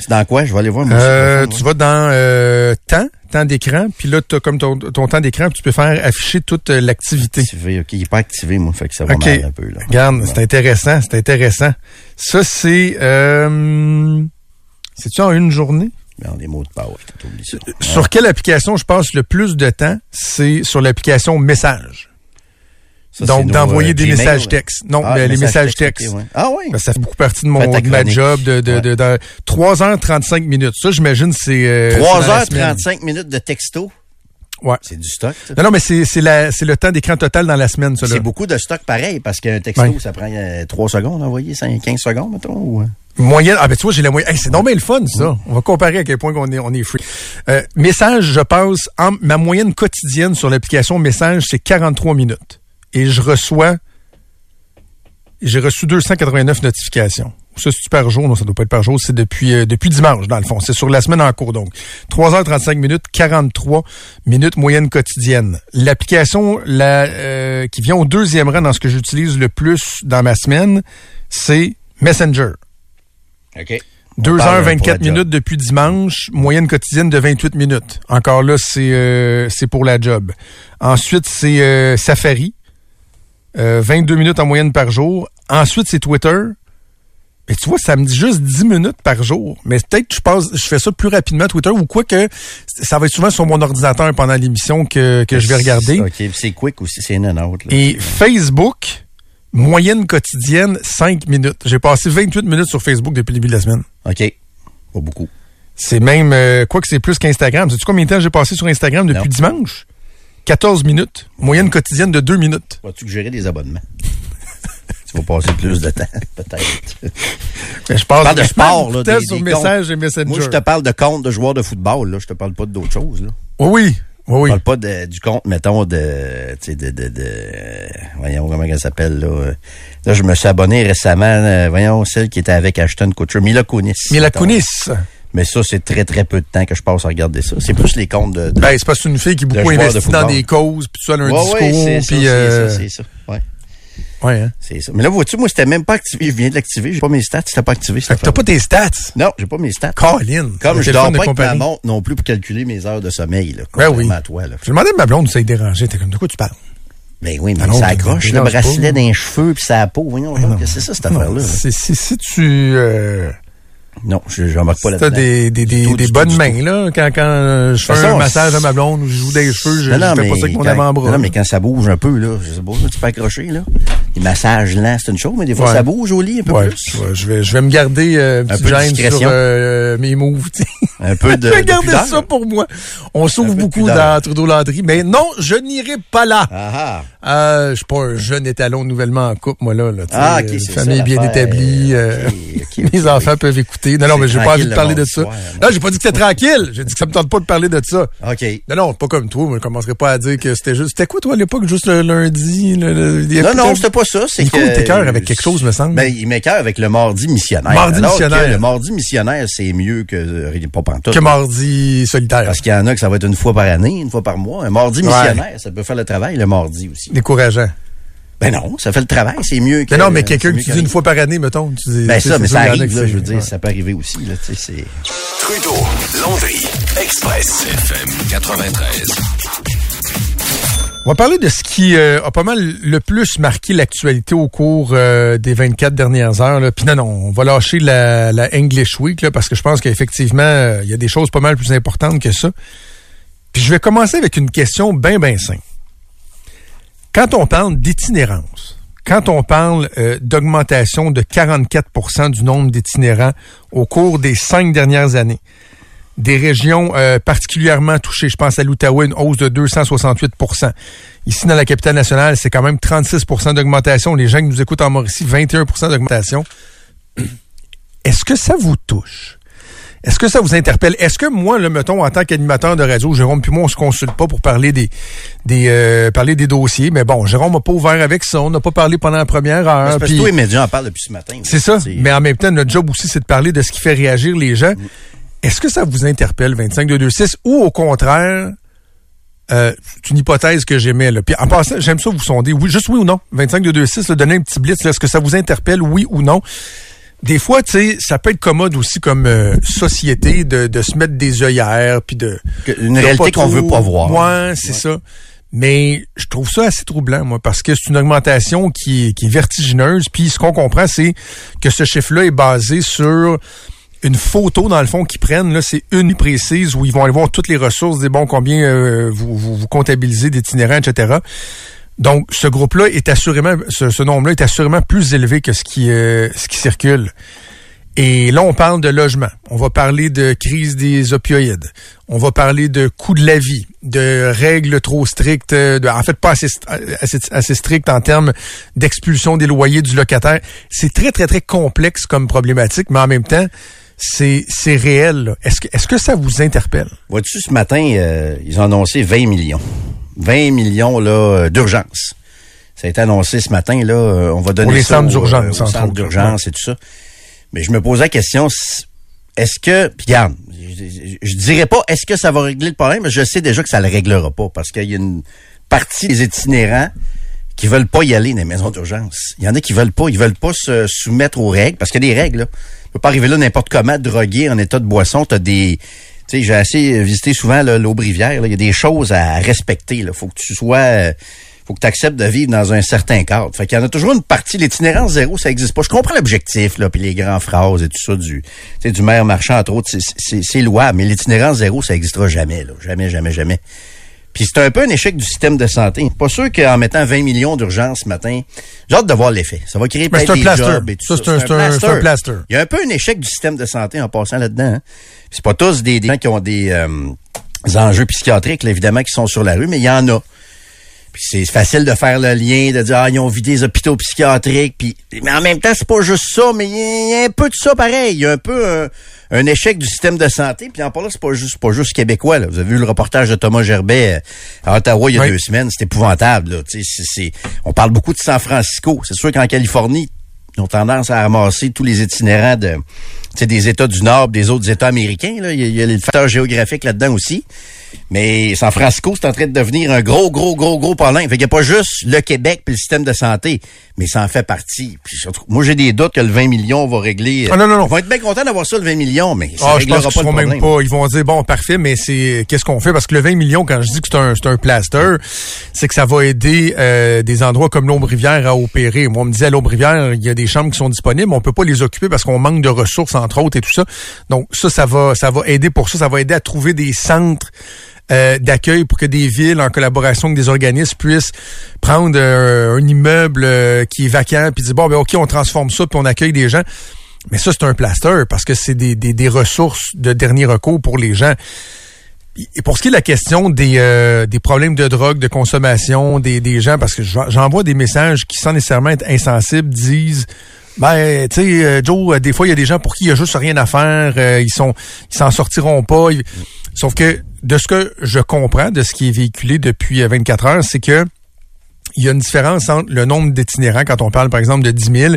[SPEAKER 3] C'est dans quoi? Je vais aller voir. Moi,
[SPEAKER 4] Euh, tu vas dans euh, temps, temps d'écran, puis là, tu as comme ton, ton temps d'écran, tu peux faire afficher toute euh, l'activité.
[SPEAKER 3] activé. OK, il n'est pas activé, moi, fait que ça va
[SPEAKER 4] OK.
[SPEAKER 3] mal un peu. Là.
[SPEAKER 4] Regarde, c'est intéressant, c'est intéressant. Ça, c'est... Euh, C'est-tu en une journée?
[SPEAKER 3] Les mots de passe, ça.
[SPEAKER 4] Sur quelle application je passe le plus de temps? C'est sur l'application Message.
[SPEAKER 3] Ça,
[SPEAKER 4] Donc, d'envoyer
[SPEAKER 3] euh,
[SPEAKER 4] des messages textes. Non,
[SPEAKER 3] Ah,
[SPEAKER 4] mais les messages
[SPEAKER 3] textes, ok, ouais. Ah oui?
[SPEAKER 4] Ben, ça fait beaucoup partie de, mon, de ma job de, de,
[SPEAKER 3] Ouais.
[SPEAKER 4] de, de- 3h35 minutes. Ça, j'imagine, c'est... euh, c'est dans la semaine.
[SPEAKER 3] 3h35 minutes de texto.
[SPEAKER 4] Ouais.
[SPEAKER 3] C'est du stock, ça.
[SPEAKER 4] Non, non, mais c'est le temps d'écran total dans la semaine, ça.
[SPEAKER 3] C'est beaucoup de stock pareil, parce qu'un texto,
[SPEAKER 4] Ouais.
[SPEAKER 3] ça prend 3 secondes à envoyer, 5, 15 secondes, mettons. Ou... euh.
[SPEAKER 4] Moyenne. Ah, ben, tu vois, j'ai la moyenne. Hey, c'est non, mais le fun, ça. On va comparer à quel point on est, on est free. Euh, message, je passe, en, ma moyenne quotidienne sur l'application Message, c'est 43 minutes. Et je reçois, j'ai reçu 289 notifications. Ça, c'est par jour? Non, ça doit pas être par jour. C'est depuis, euh, depuis dimanche, dans le fond. C'est sur la semaine en cours, donc. 3h35 minutes, 43 minutes moyenne quotidienne. L'application, la, euh, qui vient au deuxième rang dans ce que j'utilise le plus dans ma semaine, c'est Messenger.
[SPEAKER 3] OK. On parle, hein, pour
[SPEAKER 4] 2h24
[SPEAKER 3] la job.
[SPEAKER 4] minutes depuis dimanche, moyenne quotidienne de 28 minutes. Encore là, c'est euh, c'est pour la job. Ensuite, c'est euh, Safari, euh, 22 minutes en moyenne par jour. Ensuite, c'est Twitter. Mais tu vois, ça me dit juste 10 minutes par jour. Mais peut-être que je passe, je fais ça plus rapidement Twitter ou quoi que ça va être souvent sur mon ordinateur pendant l'émission que, que je vais regarder.
[SPEAKER 3] OK, c'est quick aussi, c'est une autre. là.
[SPEAKER 4] Et Facebook, moyenne quotidienne, 5 minutes. J'ai passé 28 minutes sur Facebook depuis le début de la semaine.
[SPEAKER 3] OK. Pas beaucoup.
[SPEAKER 4] C'est même, euh, quoi que c'est plus qu'Instagram. Sais-tu combien de temps j'ai passé sur Instagram depuis
[SPEAKER 3] Non.
[SPEAKER 4] dimanche? 14 minutes. Moyenne quotidienne de 2 minutes.
[SPEAKER 3] Vas-tu gérer des abonnements? tu vas passer plus de temps, peut-être.
[SPEAKER 4] Je
[SPEAKER 3] parle de sport, là, des-
[SPEAKER 4] sur
[SPEAKER 3] des
[SPEAKER 4] Message et Messenger.
[SPEAKER 3] Moi, je te parle de compte de joueurs de football, là. Je te parle pas d'autre chose, là.
[SPEAKER 4] Oui, oui.
[SPEAKER 3] Je parle pas de- du compte, mettons, de, tu sais, de, de, de, voyons, comment elle s'appelle, là. Là, je me suis abonné récemment, euh, voyons, celle qui était avec Ashton Kutcher, Mila Kunis.
[SPEAKER 4] Mila
[SPEAKER 3] mettons. Mais ça, c'est très, très peu de temps que je passe à regarder ça. C'est plus les comptes de, de-
[SPEAKER 4] Ben, c'est parce que une fille qui beaucoup investie dans des causes, puis tu as un
[SPEAKER 3] Ouais,
[SPEAKER 4] discours,
[SPEAKER 3] ouais, c'est ça,
[SPEAKER 4] puis...
[SPEAKER 3] c'est
[SPEAKER 4] euh,
[SPEAKER 3] ça, c'est ça. Ouais,
[SPEAKER 4] ouais, hein.
[SPEAKER 3] c'est ça. Mais là, vois-tu, moi, c'était même pas activé. Je viens de l'activer. J'ai pas mes stats. C'était pas activé,
[SPEAKER 4] Fait que t'as pas tes stats.
[SPEAKER 3] Non, j'ai pas mes stats.
[SPEAKER 4] Colin.
[SPEAKER 3] Comme je dors pas avec ma montre non plus pour calculer mes heures de sommeil, là.
[SPEAKER 4] Ben oui.
[SPEAKER 3] à toi, là.
[SPEAKER 4] J'ai demandé à ma blonde si ça dérangeait. T'es comme, de quoi tu parles?
[SPEAKER 3] Ben oui, mais
[SPEAKER 4] Ah
[SPEAKER 3] ça
[SPEAKER 4] ça
[SPEAKER 3] accroche le bracelet d'un cheveu puis ça peau. Voyons, que c'est ça, cette affaire-là?
[SPEAKER 4] Si, si tu...
[SPEAKER 3] Non, je j'en marque pas là-dedans.
[SPEAKER 4] des, des, des,
[SPEAKER 3] tout,
[SPEAKER 4] des
[SPEAKER 3] tout,
[SPEAKER 4] bonnes mains, là. Quand, quand euh, je fais un massage à ma blonde ou je joue des cheveux, je,
[SPEAKER 3] Non,
[SPEAKER 4] je fais pas ça avec mon avant-bras.
[SPEAKER 3] Non, mais quand ça bouge un peu, là, je sais pas, tu peux accrocher, là. Les massages lents, c'est une chose, mais des fois,
[SPEAKER 4] Ouais.
[SPEAKER 3] ça bouge au lit un peu
[SPEAKER 4] Ouais,
[SPEAKER 3] plus.
[SPEAKER 4] ouais, je vais, je vais me garder euh, un petit
[SPEAKER 3] peu de
[SPEAKER 4] sur euh, mes moves.
[SPEAKER 3] Un peu de,
[SPEAKER 4] vais
[SPEAKER 3] de
[SPEAKER 4] ça pour moi. On
[SPEAKER 3] de
[SPEAKER 4] beaucoup dans Trudeau Landry, mais non, je n'irai pas là.
[SPEAKER 3] Ah ah.
[SPEAKER 4] Euh, je suis pas un jeune étalon nouvellement en couple, moi là. là
[SPEAKER 3] Ah, ok, c'est
[SPEAKER 4] famille
[SPEAKER 3] ça,
[SPEAKER 4] bien établie. euh, enfants peuvent écouter. Non, non, mais j'ai pas envie de parler
[SPEAKER 3] le
[SPEAKER 4] de ça. Non, j'ai pas dit que c'était tranquille. J'ai dit que ça me tente pas de parler de ça.
[SPEAKER 3] OK.
[SPEAKER 4] Non, non, pas comme toi. Moi, je commencerai pas à dire que c'était juste. C'était quoi, toi, à l'époque, juste le lundi? Le, le-
[SPEAKER 3] Non, non, c'était pas ça. C'est
[SPEAKER 4] Il
[SPEAKER 3] que.
[SPEAKER 4] cœurs avec quelque chose, me semble.
[SPEAKER 3] Ben, il m'écœure avec le mardi missionnaire.
[SPEAKER 4] Mardi missionnaire.
[SPEAKER 3] le mardi missionnaire, c'est mieux que, euh, pantoute.
[SPEAKER 4] que mardi solitaire.
[SPEAKER 3] Parce qu'il y en a que ça va être une fois par année, une fois par mois. Un mardi missionnaire, ça peut faire le travail le mardi aussi.
[SPEAKER 4] Décourageant.
[SPEAKER 3] Ben non, ça fait le travail, c'est mieux que.
[SPEAKER 4] Mais non, mais quelqu'un que tu dis une fois par année, mettons. Tu dis,
[SPEAKER 3] Ben ça,
[SPEAKER 4] c'est
[SPEAKER 3] mais ça arrive, là, je veux dire,
[SPEAKER 4] ouais.
[SPEAKER 3] ça peut arriver aussi, là, tu sais, c'est.
[SPEAKER 2] Trudeau, Landry, Express, FM 93.
[SPEAKER 4] On va parler de ce qui euh, a pas mal le plus marqué l'actualité au cours euh, des 24 dernières heures. Puis non, non, on va lâcher la, English Week là, parce que je pense qu'effectivement, euh, il y a des choses pas mal plus importantes que ça. Puis je vais commencer avec une question bien, bien simple. Quand on parle d'itinérance, quand on parle d'augmentation de 44% du nombre d'itinérants au cours des cinq dernières années, des régions euh, particulièrement touchées. Je pense à l'Outaouais, une hausse de 268% Ici, dans la capitale nationale, c'est quand même 36% d'augmentation. Les gens qui nous écoutent en Mauricie, 21% d'augmentation. Est-ce que ça vous touche? Est-ce que ça vous interpelle? Est-ce que moi, le mettons, en tant qu'animateur de radio, Jérôme puis moi, on se consulte pas pour parler des des euh, parler des dossiers, mais bon, Jérôme n'a pas ouvert avec ça, on n'a pas parlé pendant la première heure.
[SPEAKER 3] Parce que tous les médias en parlent depuis ce matin.
[SPEAKER 4] c'est ça. Mais en même temps, notre job aussi, c'est de parler de ce qui fait réagir les gens. Est-ce que ça vous interpelle, 25-226, ou au contraire, euh, c'est une hypothèse que j'aimais. Là. Puis en passant, j'aime ça vous sonder. Oui, juste oui ou non. 25-226, là, donnez un petit blitz. Est-ce que ça vous interpelle, oui ou non? des fois, tu sais, ça peut être commode aussi comme euh, société de, de se mettre des œillères puis de
[SPEAKER 3] Une
[SPEAKER 4] de
[SPEAKER 3] réalité qu'on veut pas voir.
[SPEAKER 4] Ouais, c'est ça. Mais je trouve ça assez troublant, moi, parce que c'est une augmentation qui qui est vertigineuse. Puis ce qu'on comprend, c'est que ce chiffre-là est basé sur une photo, dans le fond, qu'ils prennent. Là, c'est une précise où ils vont aller voir toutes les ressources, des bons combien euh, vous, vous, vous comptabilisez d'itinérants, etc. Donc, ce groupe-là est assurément, ce, nombre-là est assurément plus élevé que ce qui, euh, ce qui circule. Et là, on parle de logement. On va parler de crise des opioïdes. On va parler de coût de la vie, de règles trop strictes, de, en fait pas assez, assez, assez strictes en termes d'expulsion des loyers du locataire. C'est très, très, très complexe comme problématique, mais en même temps, c'est c'est réel. là. Est-ce que, est-ce que ça vous interpelle?
[SPEAKER 3] Vois-tu, ce matin, euh, ils ont annoncé 20 millions. 20 millions là euh, d'urgence. Ça a été annoncé ce matin, là. euh, on va donner
[SPEAKER 4] Pour les
[SPEAKER 3] ça
[SPEAKER 4] centres d'urgence,
[SPEAKER 3] centres d'urgence et tout ça. Mais je me posais la question, est-ce que, puis regarde, je dirais pas est-ce que ça va régler le problème, mais je sais déjà que ça le réglera pas parce qu'il y a une partie des itinérants qui veulent pas y aller dans les maisons d'urgence. Il y en a qui veulent pas, ils veulent pas se soumettre aux règles parce qu'il y a des règles. Là. Peux pas arriver là n'importe comment, drogué en état de boisson. T'as des, tu sais, j'ai assez visité souvent l'Aubrivière. Il y a des choses à respecter. Là. Faut que tu sois, euh, faut que tu acceptes de vivre dans un certain cadre. Fait qu'il y en a toujours une partie. L'itinérance zéro, ça existe pas. Je comprends l'objectif là, puis les grandes phrases et tout ça du, du maire marchand entre autres. c'est- louable, mais l'itinérance zéro, ça existera jamais. Jamais, jamais, jamais. Puis c'est un peu un échec du système de santé. Pas sûr qu'en mettant 20 millions d'urgence ce matin, j'ai hâte de voir l'effet. Ça va créer des
[SPEAKER 4] plaster.
[SPEAKER 3] jobs et tout
[SPEAKER 4] Ça, c'est un- plaster.
[SPEAKER 3] Il y a un peu un échec du système de santé en passant là-dedans. hein. C'est pas tous des, des gens qui ont des, euh, des enjeux psychiatriques, là, évidemment, qui sont sur la rue, mais il y en a. Puis c'est facile de faire le lien, de dire ah ils ont vidé les hôpitaux psychiatriques, puis mais en même temps c'est pas juste ça, mais il y, a- un peu de ça pareil, il y a un peu un, un échec du système de santé, puis en parlant c'est pas juste pas juste québécois là. Vous avez vu le reportage de Thomas Gerbet euh, à Ottawa il y a
[SPEAKER 4] Oui.
[SPEAKER 3] deux semaines, c'est épouvantable là. Tu sais, c'est- c'est- on parle beaucoup de San Francisco, c'est sûr qu'en Californie ils ont tendance à ramasser tous les itinérants de tu sais, des États du Nord, des autres États américains. Là. Il, y a, il y a le facteur géographique là-dedans aussi. Mais San Francisco, c'est en train de devenir un gros, gros, gros, gros problème. Fait qu'il n'y a pas juste le Québec puis le système de santé, mais ça en fait partie. Puis surtout, moi, j'ai des doutes que le 20 millions va régler.
[SPEAKER 4] Ah, non, non, non.
[SPEAKER 3] Ils vont être bien contents d'avoir ça, le 20 millions, mais ça
[SPEAKER 4] Ah, je pense qu'ils même pas. Ils vont dire bon, parfait, mais c'est qu'est-ce qu'on fait? Parce que le 20 millions, quand je dis que c'est un c'est un plaster, c'est que ça va aider euh, des endroits comme l'Ombre-Rivière à opérer. Moi, on me disait à l'Ombre-Rivière, il y a des chambres qui sont disponibles, on peut pas les occuper parce qu'on manque de ressources entre autres et tout ça. Donc ça, ça va ça va aider pour ça. Ça va aider à trouver des centres. Euh, d'accueil pour que des villes, en collaboration avec des organismes, puissent prendre euh, un immeuble euh, qui est vacant, puis dire bon ben ok, on transforme ça, puis on accueille des gens. Mais ça, c'est un plaster parce que c'est des, des, des ressources de dernier recours pour les gens. Et pour ce qui est de la question des, euh, des problèmes de drogue, de consommation des, des gens, parce que j'en- j'envoie des messages qui, sans nécessairement être insensibles, disent ben, tu sais, euh, Joe, euh, des fois, il y a des gens pour qui il y a juste rien à faire, euh, ils sont, ils s'en sortiront pas. Sauf que, de ce que je comprends, de ce qui est véhiculé depuis euh, 24 heures, c'est que il y a une différence entre le nombre d'itinérants, quand on parle par exemple de 10 000,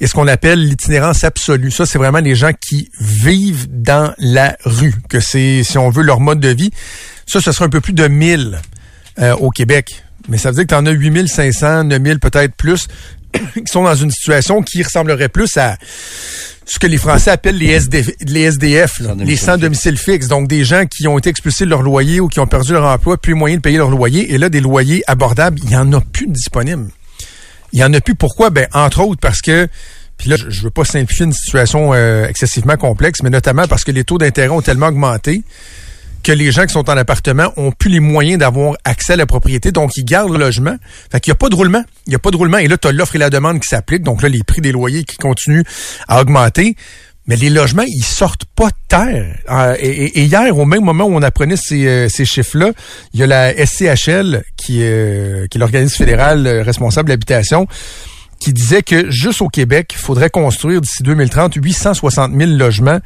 [SPEAKER 4] et ce qu'on appelle l'itinérance absolue. Ça, c'est vraiment les gens qui vivent dans la rue, que c'est, si on veut, leur mode de vie. Ça, ce serait un peu plus de 1000 euh, au Québec. Mais ça veut dire que tu en as 8500, 9000 peut-être plus, qui sont dans une situation qui ressemblerait plus à ce que les Français appellent les, SD, les SDF, là,
[SPEAKER 3] Sans domicile
[SPEAKER 4] les sans
[SPEAKER 3] fixe.
[SPEAKER 4] domicile fixe. Donc, des gens qui ont été expulsés de leur loyer ou qui ont perdu leur emploi, plus moyen de payer leur loyer. Et là, des loyers abordables, il y en a plus disponibles. Il y en a plus. Pourquoi? Ben, entre autres, parce que puis là, je je veux pas simplifier une situation euh, excessivement complexe, mais notamment parce que les taux d'intérêt ont tellement augmenté que les gens qui sont en appartement ont plus les moyens d'avoir accès à la propriété, donc ils gardent le logement. Fait qu'il n'y a pas de roulement. Il n'y a pas de roulement. Et là, tu as l'offre et la demande qui s'appliquent. Donc là, les prix des loyers qui continuent à augmenter. Mais les logements, ils sortent pas de terre. Euh, et, hier, au même moment où on apprenait ces, euh, ces chiffres-là, il y a la SCHL, qui, est- qui est l'organisme fédéral euh, responsable de l'habitation, qui disait que juste au Québec, il faudrait construire d'ici 2030 860 000 logements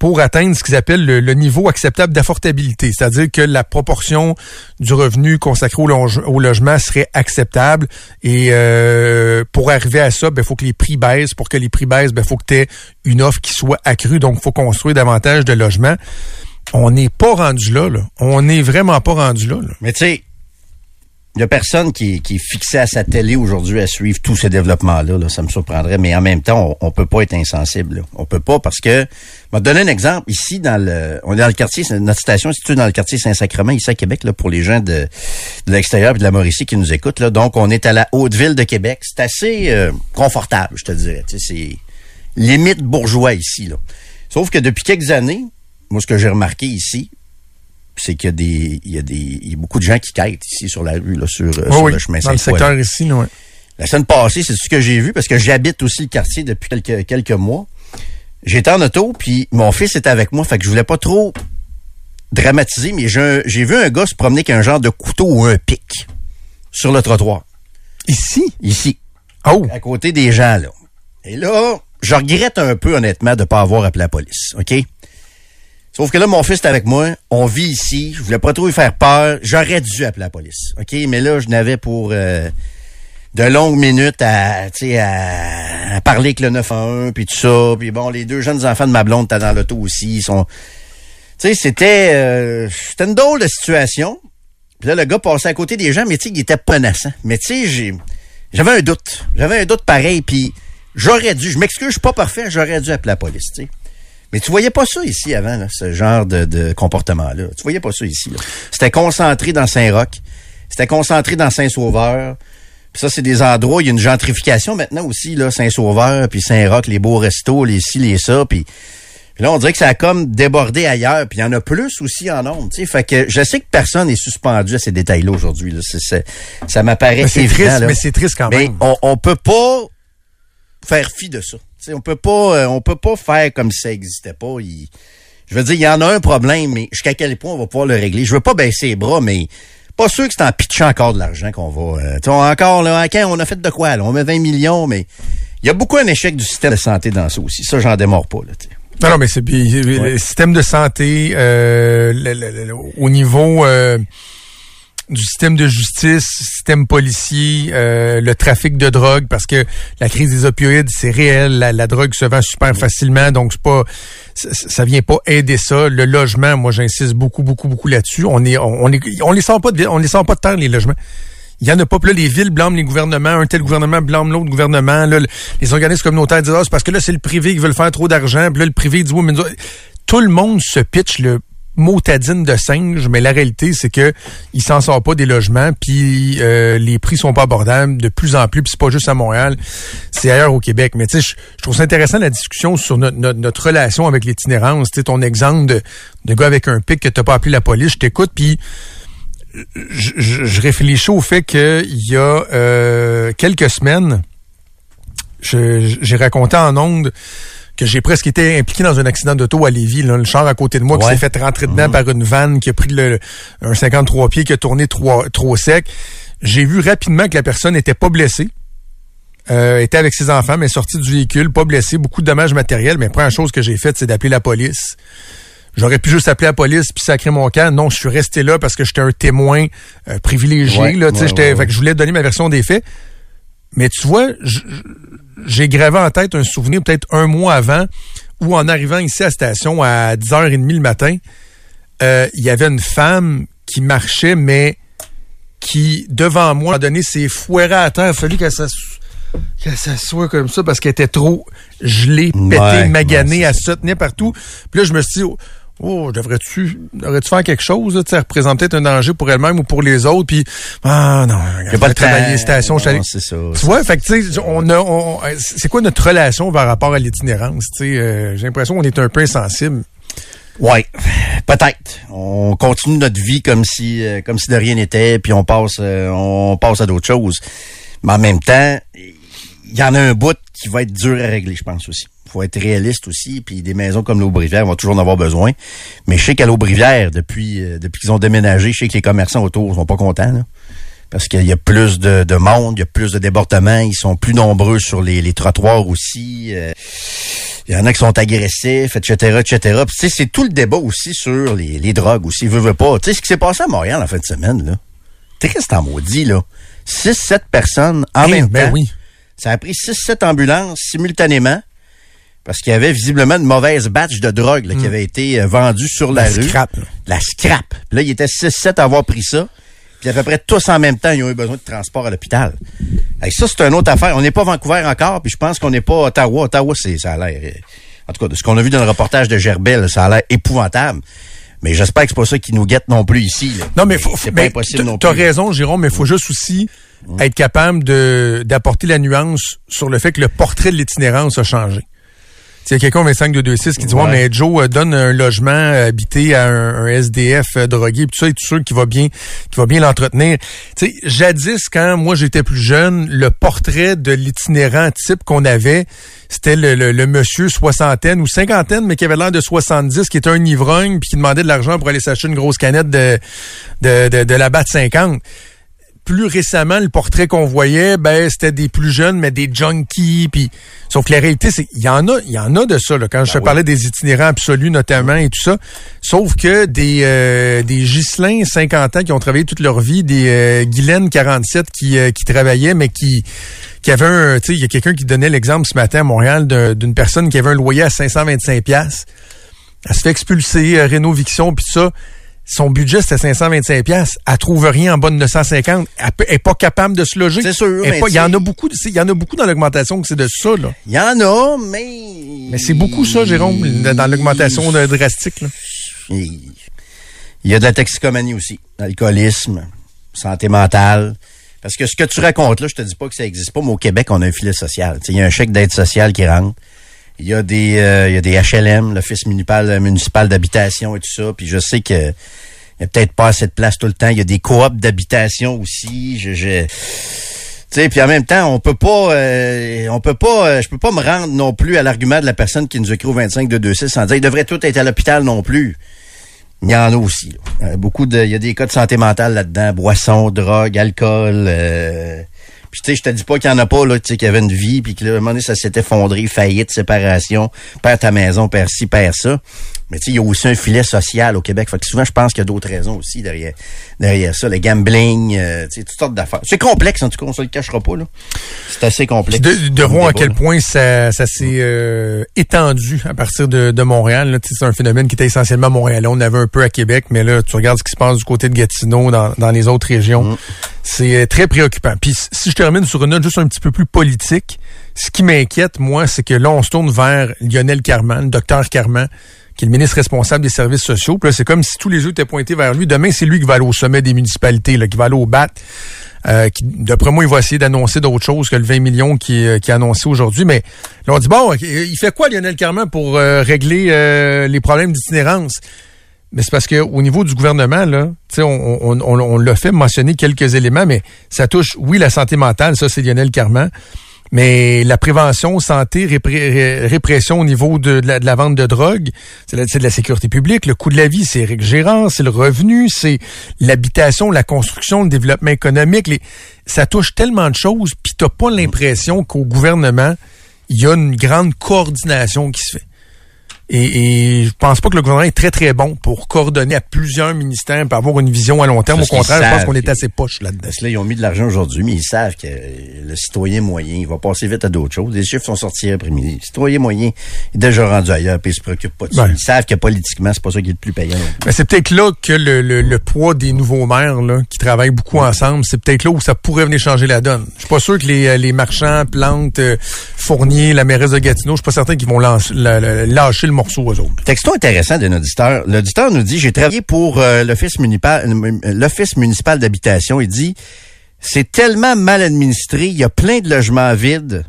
[SPEAKER 4] pour atteindre ce qu'ils appellent le, niveau acceptable d'affordabilité, c'est-à-dire que la proportion du revenu consacré au, logement serait acceptable. Et euh, pour arriver à ça, il faut que les prix baissent. Pour que les prix baissent, il faut que tu une offre qui soit accrue. Donc, il faut construire davantage de logements. On n'est pas rendu là, là. On n'est vraiment pas rendu là. là.
[SPEAKER 3] Mais tu sais, il y a personne qui, qui est fixé à sa télé aujourd'hui à suivre tous ces développements-là. Là, ça me surprendrait. Mais en même temps, on, on peut pas être insensible. Là. On peut pas parce que... Je vais donner un exemple. Ici, dans le, on est dans le quartier, notre station est située dans le quartier Saint-Sacrement, ici à Québec, là, pour les gens de, de l'extérieur et de la Mauricie qui nous écoutent. Donc, on est à la Haute-Ville de Québec. C'est assez euh, confortable, je te dirais. C'est limite bourgeois ici. Là. Sauf que depuis quelques années, moi, ce que j'ai remarqué ici, c'est qu'il y a des, il y a des, il y a beaucoup de gens qui quittent ici sur la rue, là, sur, euh,
[SPEAKER 4] Oui,
[SPEAKER 3] sur
[SPEAKER 4] oui,
[SPEAKER 3] le chemin
[SPEAKER 4] dans le secteur ici, là, ouais.
[SPEAKER 3] La semaine passée, c'est ce que j'ai vu parce que j'habite aussi le quartier depuis quelques, quelques mois. J'étais en auto, puis mon fils était avec moi, fait que je voulais pas trop dramatiser, mais j'ai vu un gars se promener avec un genre de couteau ou un pic sur le trottoir.
[SPEAKER 4] Ici?
[SPEAKER 3] Ici.
[SPEAKER 4] Oh!
[SPEAKER 3] À côté des gens, là. Et là, je regrette un peu, honnêtement, de pas avoir appelé la police, OK? Sauf que là, mon fils est avec moi. On vit ici. Je voulais pas trop lui faire peur. J'aurais dû appeler la police, OK? Mais là, je n'avais pour euh, de longues minutes à, à, à parler avec le 911, puis tout ça. Puis bon, les deux jeunes enfants de ma blonde étaient dans l'auto aussi. Ils sont... Tu sais, c'était... euh, c'était une drôle de situation. Puis là, le gars passait à côté des gens, mais tu sais, il était menaçant. Mais tu sais. J'avais un doute. J'avais un doute pareil, puis j'aurais dû... Je m'excuse, pas parfait, j'aurais dû appeler la police, tu sais. Mais tu voyais pas ça ici avant, là, ce genre de, de comportement-là. Tu voyais pas ça ici. C'était concentré dans Saint-Roch. C'était concentré dans Saint-Sauveur. Puis ça, c'est des endroits, il y a une gentrification maintenant aussi, là, Saint-Sauveur, puis Saint-Roch, les beaux restos, les ci, les ça, puis... puis là, on dirait que ça a comme débordé ailleurs, puis il y en a plus aussi en nombre, tu sais. Fait que je sais que personne n'est suspendu à ces détails-là aujourd'hui. Là. C'est- ça m'apparaît
[SPEAKER 4] Mais c'est triste,
[SPEAKER 3] là.
[SPEAKER 4] mais c'est triste quand
[SPEAKER 3] Mais
[SPEAKER 4] même.
[SPEAKER 3] on, on peut pas faire fi de ça. T'sais, on peut pas, euh, on peut pas faire comme si ça existait pas. Il- je veux dire, il y en a un problème, mais jusqu'à quel point on va pouvoir le régler? Je veux pas baisser les bras, mais pas sûr que c'est en pitchant encore de l'argent qu'on va. euh, on- encore là, quand on a fait de quoi là? On met 20 millions, mais il y a beaucoup un échec du système de santé dans ça aussi. Ça, j'en démords pas là. t'sais.
[SPEAKER 4] Non, non, mais c'est puis, le système de santé euh, le- le- le- au niveau euh, du système de justice, système policier, euh, le trafic de drogue, parce que la crise des opioïdes, c'est réel, la, la drogue se vend super facilement, donc c'est pas ça, vient pas aider ça. Le logement, moi j'insiste beaucoup, beaucoup, beaucoup là-dessus. On est, on, est, on les sort pas de, on les sort pas de terre les logements. Il y en a pas. Là, les villes blâment les gouvernements. Un tel gouvernement blâme l'autre gouvernement. Là, le- les organismes communautaires disent, ah, c'est parce que là, c'est le privé qui veut faire trop d'argent. Puis là, le privé dit, oui, mais tout le monde se pitch le motadine de singe, mais la réalité, c'est que il s'en sort pas des logements, puis euh, les prix sont pas abordables de plus en plus, puis c'est pas juste à Montréal, c'est ailleurs au Québec. Mais tu sais, je trouve ça intéressant la discussion sur notre, notre, notre relation avec l'itinérance. Tu ton exemple de, de gars avec un pic que t'as pas appelé la police, je t'écoute, puis je, réfléchis au fait qu'il y a euh, quelques semaines, j'ai raconté en ondes que j'ai presque été impliqué dans un accident d'auto à Lévis. Là, le char à côté de moi qui s'est fait rentrer dedans par une vanne qui a pris le, un 53 pieds qui a tourné trop, trop sec. J'ai vu rapidement que la personne n'était pas blessée. Euh, était avec ses enfants, mais sorti du véhicule, pas blessé, beaucoup de dommages matériels. Mais la première chose que j'ai faite, c'est d'appeler la police. J'aurais pu juste appeler la police puis sacrer mon camp. Non, je suis resté là parce que j'étais un témoin euh, privilégié.
[SPEAKER 3] Ouais,
[SPEAKER 4] là, fait
[SPEAKER 3] ouais.
[SPEAKER 4] que je voulais donner ma version des faits. Mais tu vois, j'ai gravé en tête un souvenir peut-être un mois avant où en arrivant ici à la station à 10h30 le matin, euh, il y avait une femme qui marchait, mais qui, devant moi, a donné ses foirés à terre. Il a fallu qu'elle s'ass- qu'elle s'assoie comme ça parce qu'elle était trop gelée, pétée,
[SPEAKER 3] Ouais,
[SPEAKER 4] maganée,
[SPEAKER 3] ouais,
[SPEAKER 4] elle se tenait partout. Puis là, je me suis dit, oh, devrais-tu devrais-tu faire quelque chose? là, représente peut-être un danger pour elle-même ou pour les autres. Puis, ah non,
[SPEAKER 3] Y a pas de
[SPEAKER 4] travailler station.
[SPEAKER 3] Non, c'est ça.
[SPEAKER 4] tu vois, fait que on a, on- c'est quoi notre relation par rapport à l'itinérance Tu sais, euh, j'ai l'impression qu'on est un peu insensible.
[SPEAKER 3] Ouais, peut-être. On continue notre vie comme si euh, comme si de rien n'était, puis on passe euh, on passe à d'autres choses. Mais en même temps, il y en a un bout qui va être dur à régler, je pense aussi. Faut être réaliste aussi, puis des maisons comme l'Aubrivière vont toujours en avoir besoin. Mais je sais qu'à l'Aubrivière, depuis euh, depuis qu'ils ont déménagé, je sais que les commerçants autour sont pas contents, là. Parce qu'il y a plus de, de monde, il y a plus de débordements, ils sont plus nombreux sur les, les trottoirs aussi. euh, il y en a qui sont agressifs, etc., etc. Puis, tu sais, c'est tout le débat aussi sur les, les drogues aussi. Veux, veux pas. Tu sais, ce qui s'est passé à Montréal en fin de semaine, là. Triste en maudit, là. 6-7 personnes en
[SPEAKER 4] Eh,
[SPEAKER 3] même
[SPEAKER 4] ben
[SPEAKER 3] temps.
[SPEAKER 4] oui.
[SPEAKER 3] Ça a pris 6-7 ambulances simultanément parce qu'il y avait visiblement une mauvaise batch de drogue là, qui avait été euh, vendue sur la,
[SPEAKER 4] Hmm. La
[SPEAKER 3] rue.
[SPEAKER 4] scrap.
[SPEAKER 3] La scrap. Puis là, il était 6-7 à avoir pris ça. Puis à peu près tous en même temps, ils ont eu besoin de transport à l'hôpital. Hey, ça, c'est une autre affaire. On n'est pas Vancouver encore, puis je pense qu'on n'est pas Ottawa. Ottawa, c'est, ça a l'air... euh, En tout cas, de ce qu'on a vu dans le reportage de Gerbel, ça a l'air épouvantable. Mais j'espère que c'est pas ça qui nous guette non plus ici. là.
[SPEAKER 4] Non, mais faut,
[SPEAKER 3] c'est
[SPEAKER 4] mais
[SPEAKER 3] pas impossible
[SPEAKER 4] t'as-
[SPEAKER 3] non
[SPEAKER 4] T'as
[SPEAKER 3] plus.
[SPEAKER 4] raison, Jérôme, mais il faut juste aussi être capable de d'apporter la nuance sur le fait que le portrait de l'itinérance a changé. Il y a quelqu'un au 25 de 26 qui dit ouais.
[SPEAKER 3] Ouais.
[SPEAKER 4] mais Joe euh, donne un logement euh, habité à un, un SDF euh, drogué puis tout ça et tout sûr qu'il va bien qu'il va bien l'entretenir. Tu sais jadis quand moi j'étais plus jeune, le portrait de l'itinérant type qu'on avait, c'était le, le, le monsieur soixantaine ou cinquantaine mais qui avait l'air de 70 qui était un ivrogne puis qui demandait de l'argent pour aller s'acheter une grosse canette de de de, de la batte 50 plus récemment, le portrait qu'on voyait, ben c'était des plus jeunes, mais des junkies. Puis, sauf que la réalité, c'est il y en a, il y en a de ça. Là, quand je te parlais des itinérants absolus notamment et tout ça. Sauf que des euh, des Ghislain 50 ans qui ont travaillé toute leur vie, des euh, Guylaine 47 qui euh, qui travaillaient, mais qui qui avaient un, tu sais, il y a quelqu'un qui donnait l'exemple ce matin à Montréal d'un- d'une personne qui avait un loyer à 525 pièces. Elle se fait expulser, euh, rénoviction puis ça. Son budget, c'était 525 pièces. Elle trouve rien en bas de 950. Elle peut- elle est pas capable de se loger.
[SPEAKER 3] C'est sûr,
[SPEAKER 4] Il y en a beaucoup. Il y en a beaucoup dans l'augmentation que c'est de ça, là.
[SPEAKER 3] Il y en a, mais...
[SPEAKER 4] Mais c'est beaucoup ça, Jérôme, dans l'augmentation drastique, là.
[SPEAKER 3] Il y a de la toxicomanie aussi, l'alcoolisme, santé mentale. Parce que ce que tu racontes là, je te dis pas que ça existe pas, mais au Québec, on a un filet social. Il y a un chèque d'aide sociale qui rentre. Il y a des, euh, il y a des HLM, l'Office municipal, municipal d'habitation et tout ça. Puis je sais que il y a peut-être pas assez de place tout le temps. Il y a des coops d'habitation aussi. Je, je- sais, puis en même temps, on peut pas, euh, on peut pas, euh, je peux pas me rendre non plus à l'argument de la personne qui nous écrit au 25 de 26 en disant il devrait tout être à l'hôpital non plus. Il y en a aussi. là. Euh, beaucoup de, il y a des cas de santé mentale là-dedans, boissons, drogue, alcool. euh, puis tu sais, je te dis pas qu'il y en a pas là, tu sais, qu'il y avait une vie, puis que là, à un moment donné, ça s'est effondré, faillite, séparation, perds ta maison, perds ci, perds ça. Mais tu sais, il y a aussi un filet social au Québec. Fait que souvent, je pense qu'il y a d'autres raisons aussi derrière, derrière ça. Le gambling, euh, toutes sortes d'affaires. C'est complexe, en tout cas, on se le cachera pas, là. C'est assez complexe.
[SPEAKER 4] De, de voir à quel
[SPEAKER 3] là.
[SPEAKER 4] point ça, ça s'est euh, étendu à partir de, de Montréal. C'est un phénomène qui était essentiellement montréalais. On avait un peu à Québec, mais là, tu regardes ce qui se passe du côté de Gatineau, dans, dans les autres régions.
[SPEAKER 3] Mm.
[SPEAKER 4] C'est euh, très préoccupant. Puis si je termine sur une note juste un petit peu plus politique, ce qui m'inquiète, moi, c'est que là, on se tourne vers Lionel Carman, le docteur Carman, qui est le ministre responsable des services sociaux. Puis là, c'est comme si tous les yeux étaient pointés vers lui. Demain, c'est lui qui va aller au sommet des municipalités, là, qui va aller au BAT. Euh, qui, d'après moi, il va essayer d'annoncer d'autres choses que le 20 millions qui, est- qui est annoncé aujourd'hui. Mais là, on dit, bon, il fait quoi, Lionel Carman, pour euh, régler euh, les problèmes d'itinérance? Mais c'est parce que au niveau du gouvernement, là, on, on, on, on l'a fait mentionner quelques éléments, mais ça touche, oui, la santé mentale, ça, c'est Lionel Carman. Mais la prévention, santé, répression au niveau de, la, vente de drogue, c'est de la sécurité publique. Le coût de la vie, c'est Gérard, c'est le revenu, c'est l'habitation, la construction, le développement économique. Ça touche tellement de choses, puis t'as pas l'impression qu'au gouvernement, il y a une grande coordination qui se fait. Et, et je pense pas que le gouvernement est très, très bon pour coordonner à plusieurs ministères pour avoir une vision à long terme. Au
[SPEAKER 3] Parce
[SPEAKER 4] contraire, je pense qu'on est assez poche là-dedans.
[SPEAKER 3] Parce que là, ils ont mis de l'argent aujourd'hui, mais ils savent que le citoyen moyen, il va passer vite à d'autres choses. Les chiffres sont sortis après-midi. Le citoyen moyen est déjà rendu ailleurs, puis il se préoccupe pas de ça. Ils savent que politiquement, c'est pas ça qui est le plus payant.
[SPEAKER 4] Mais c'est peut-être là que le, le, le poids des nouveaux maires là, qui travaillent beaucoup ensemble, c'est peut-être là où ça pourrait venir changer la donne. Je suis pas sûr que les, euh, les marchands, plantes, euh, Fournier, la mairesse de Gatineau, je suis pas certain qu'ils vont lâcher le morceau aux autres.
[SPEAKER 3] Texto intéressant d'un auditeur. L'auditeur nous dit, j'ai travaillé pour euh, l'office municipal, l'office municipal d'habitation. Il dit, c'est tellement mal administré, il y a plein de logements vides.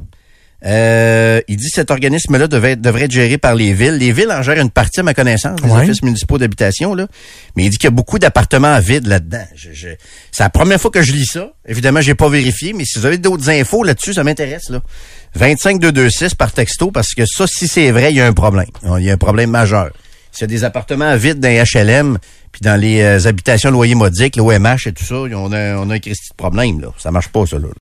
[SPEAKER 3] Euh, il dit cet organisme-là devrait être géré par les villes. Les villes en gèrent une partie, à ma connaissance, des
[SPEAKER 4] Ouais.
[SPEAKER 3] offices municipaux d'habitation. là. Mais il dit qu'il y a beaucoup d'appartements vides là-dedans. C'est la première fois que je lis ça. Évidemment, j'ai pas vérifié, mais si vous avez d'autres infos là-dessus, ça m'intéresse. là. 25226 par texto, parce que ça, si c'est vrai, il y a un problème. Il y a un problème majeur. S'il y a des appartements vides dans les HLM, puis dans les euh, habitations loyers modiques, l'OMH et tout ça, on a, on a un Christi de problème. Là. Ça marche pas, ça. Là.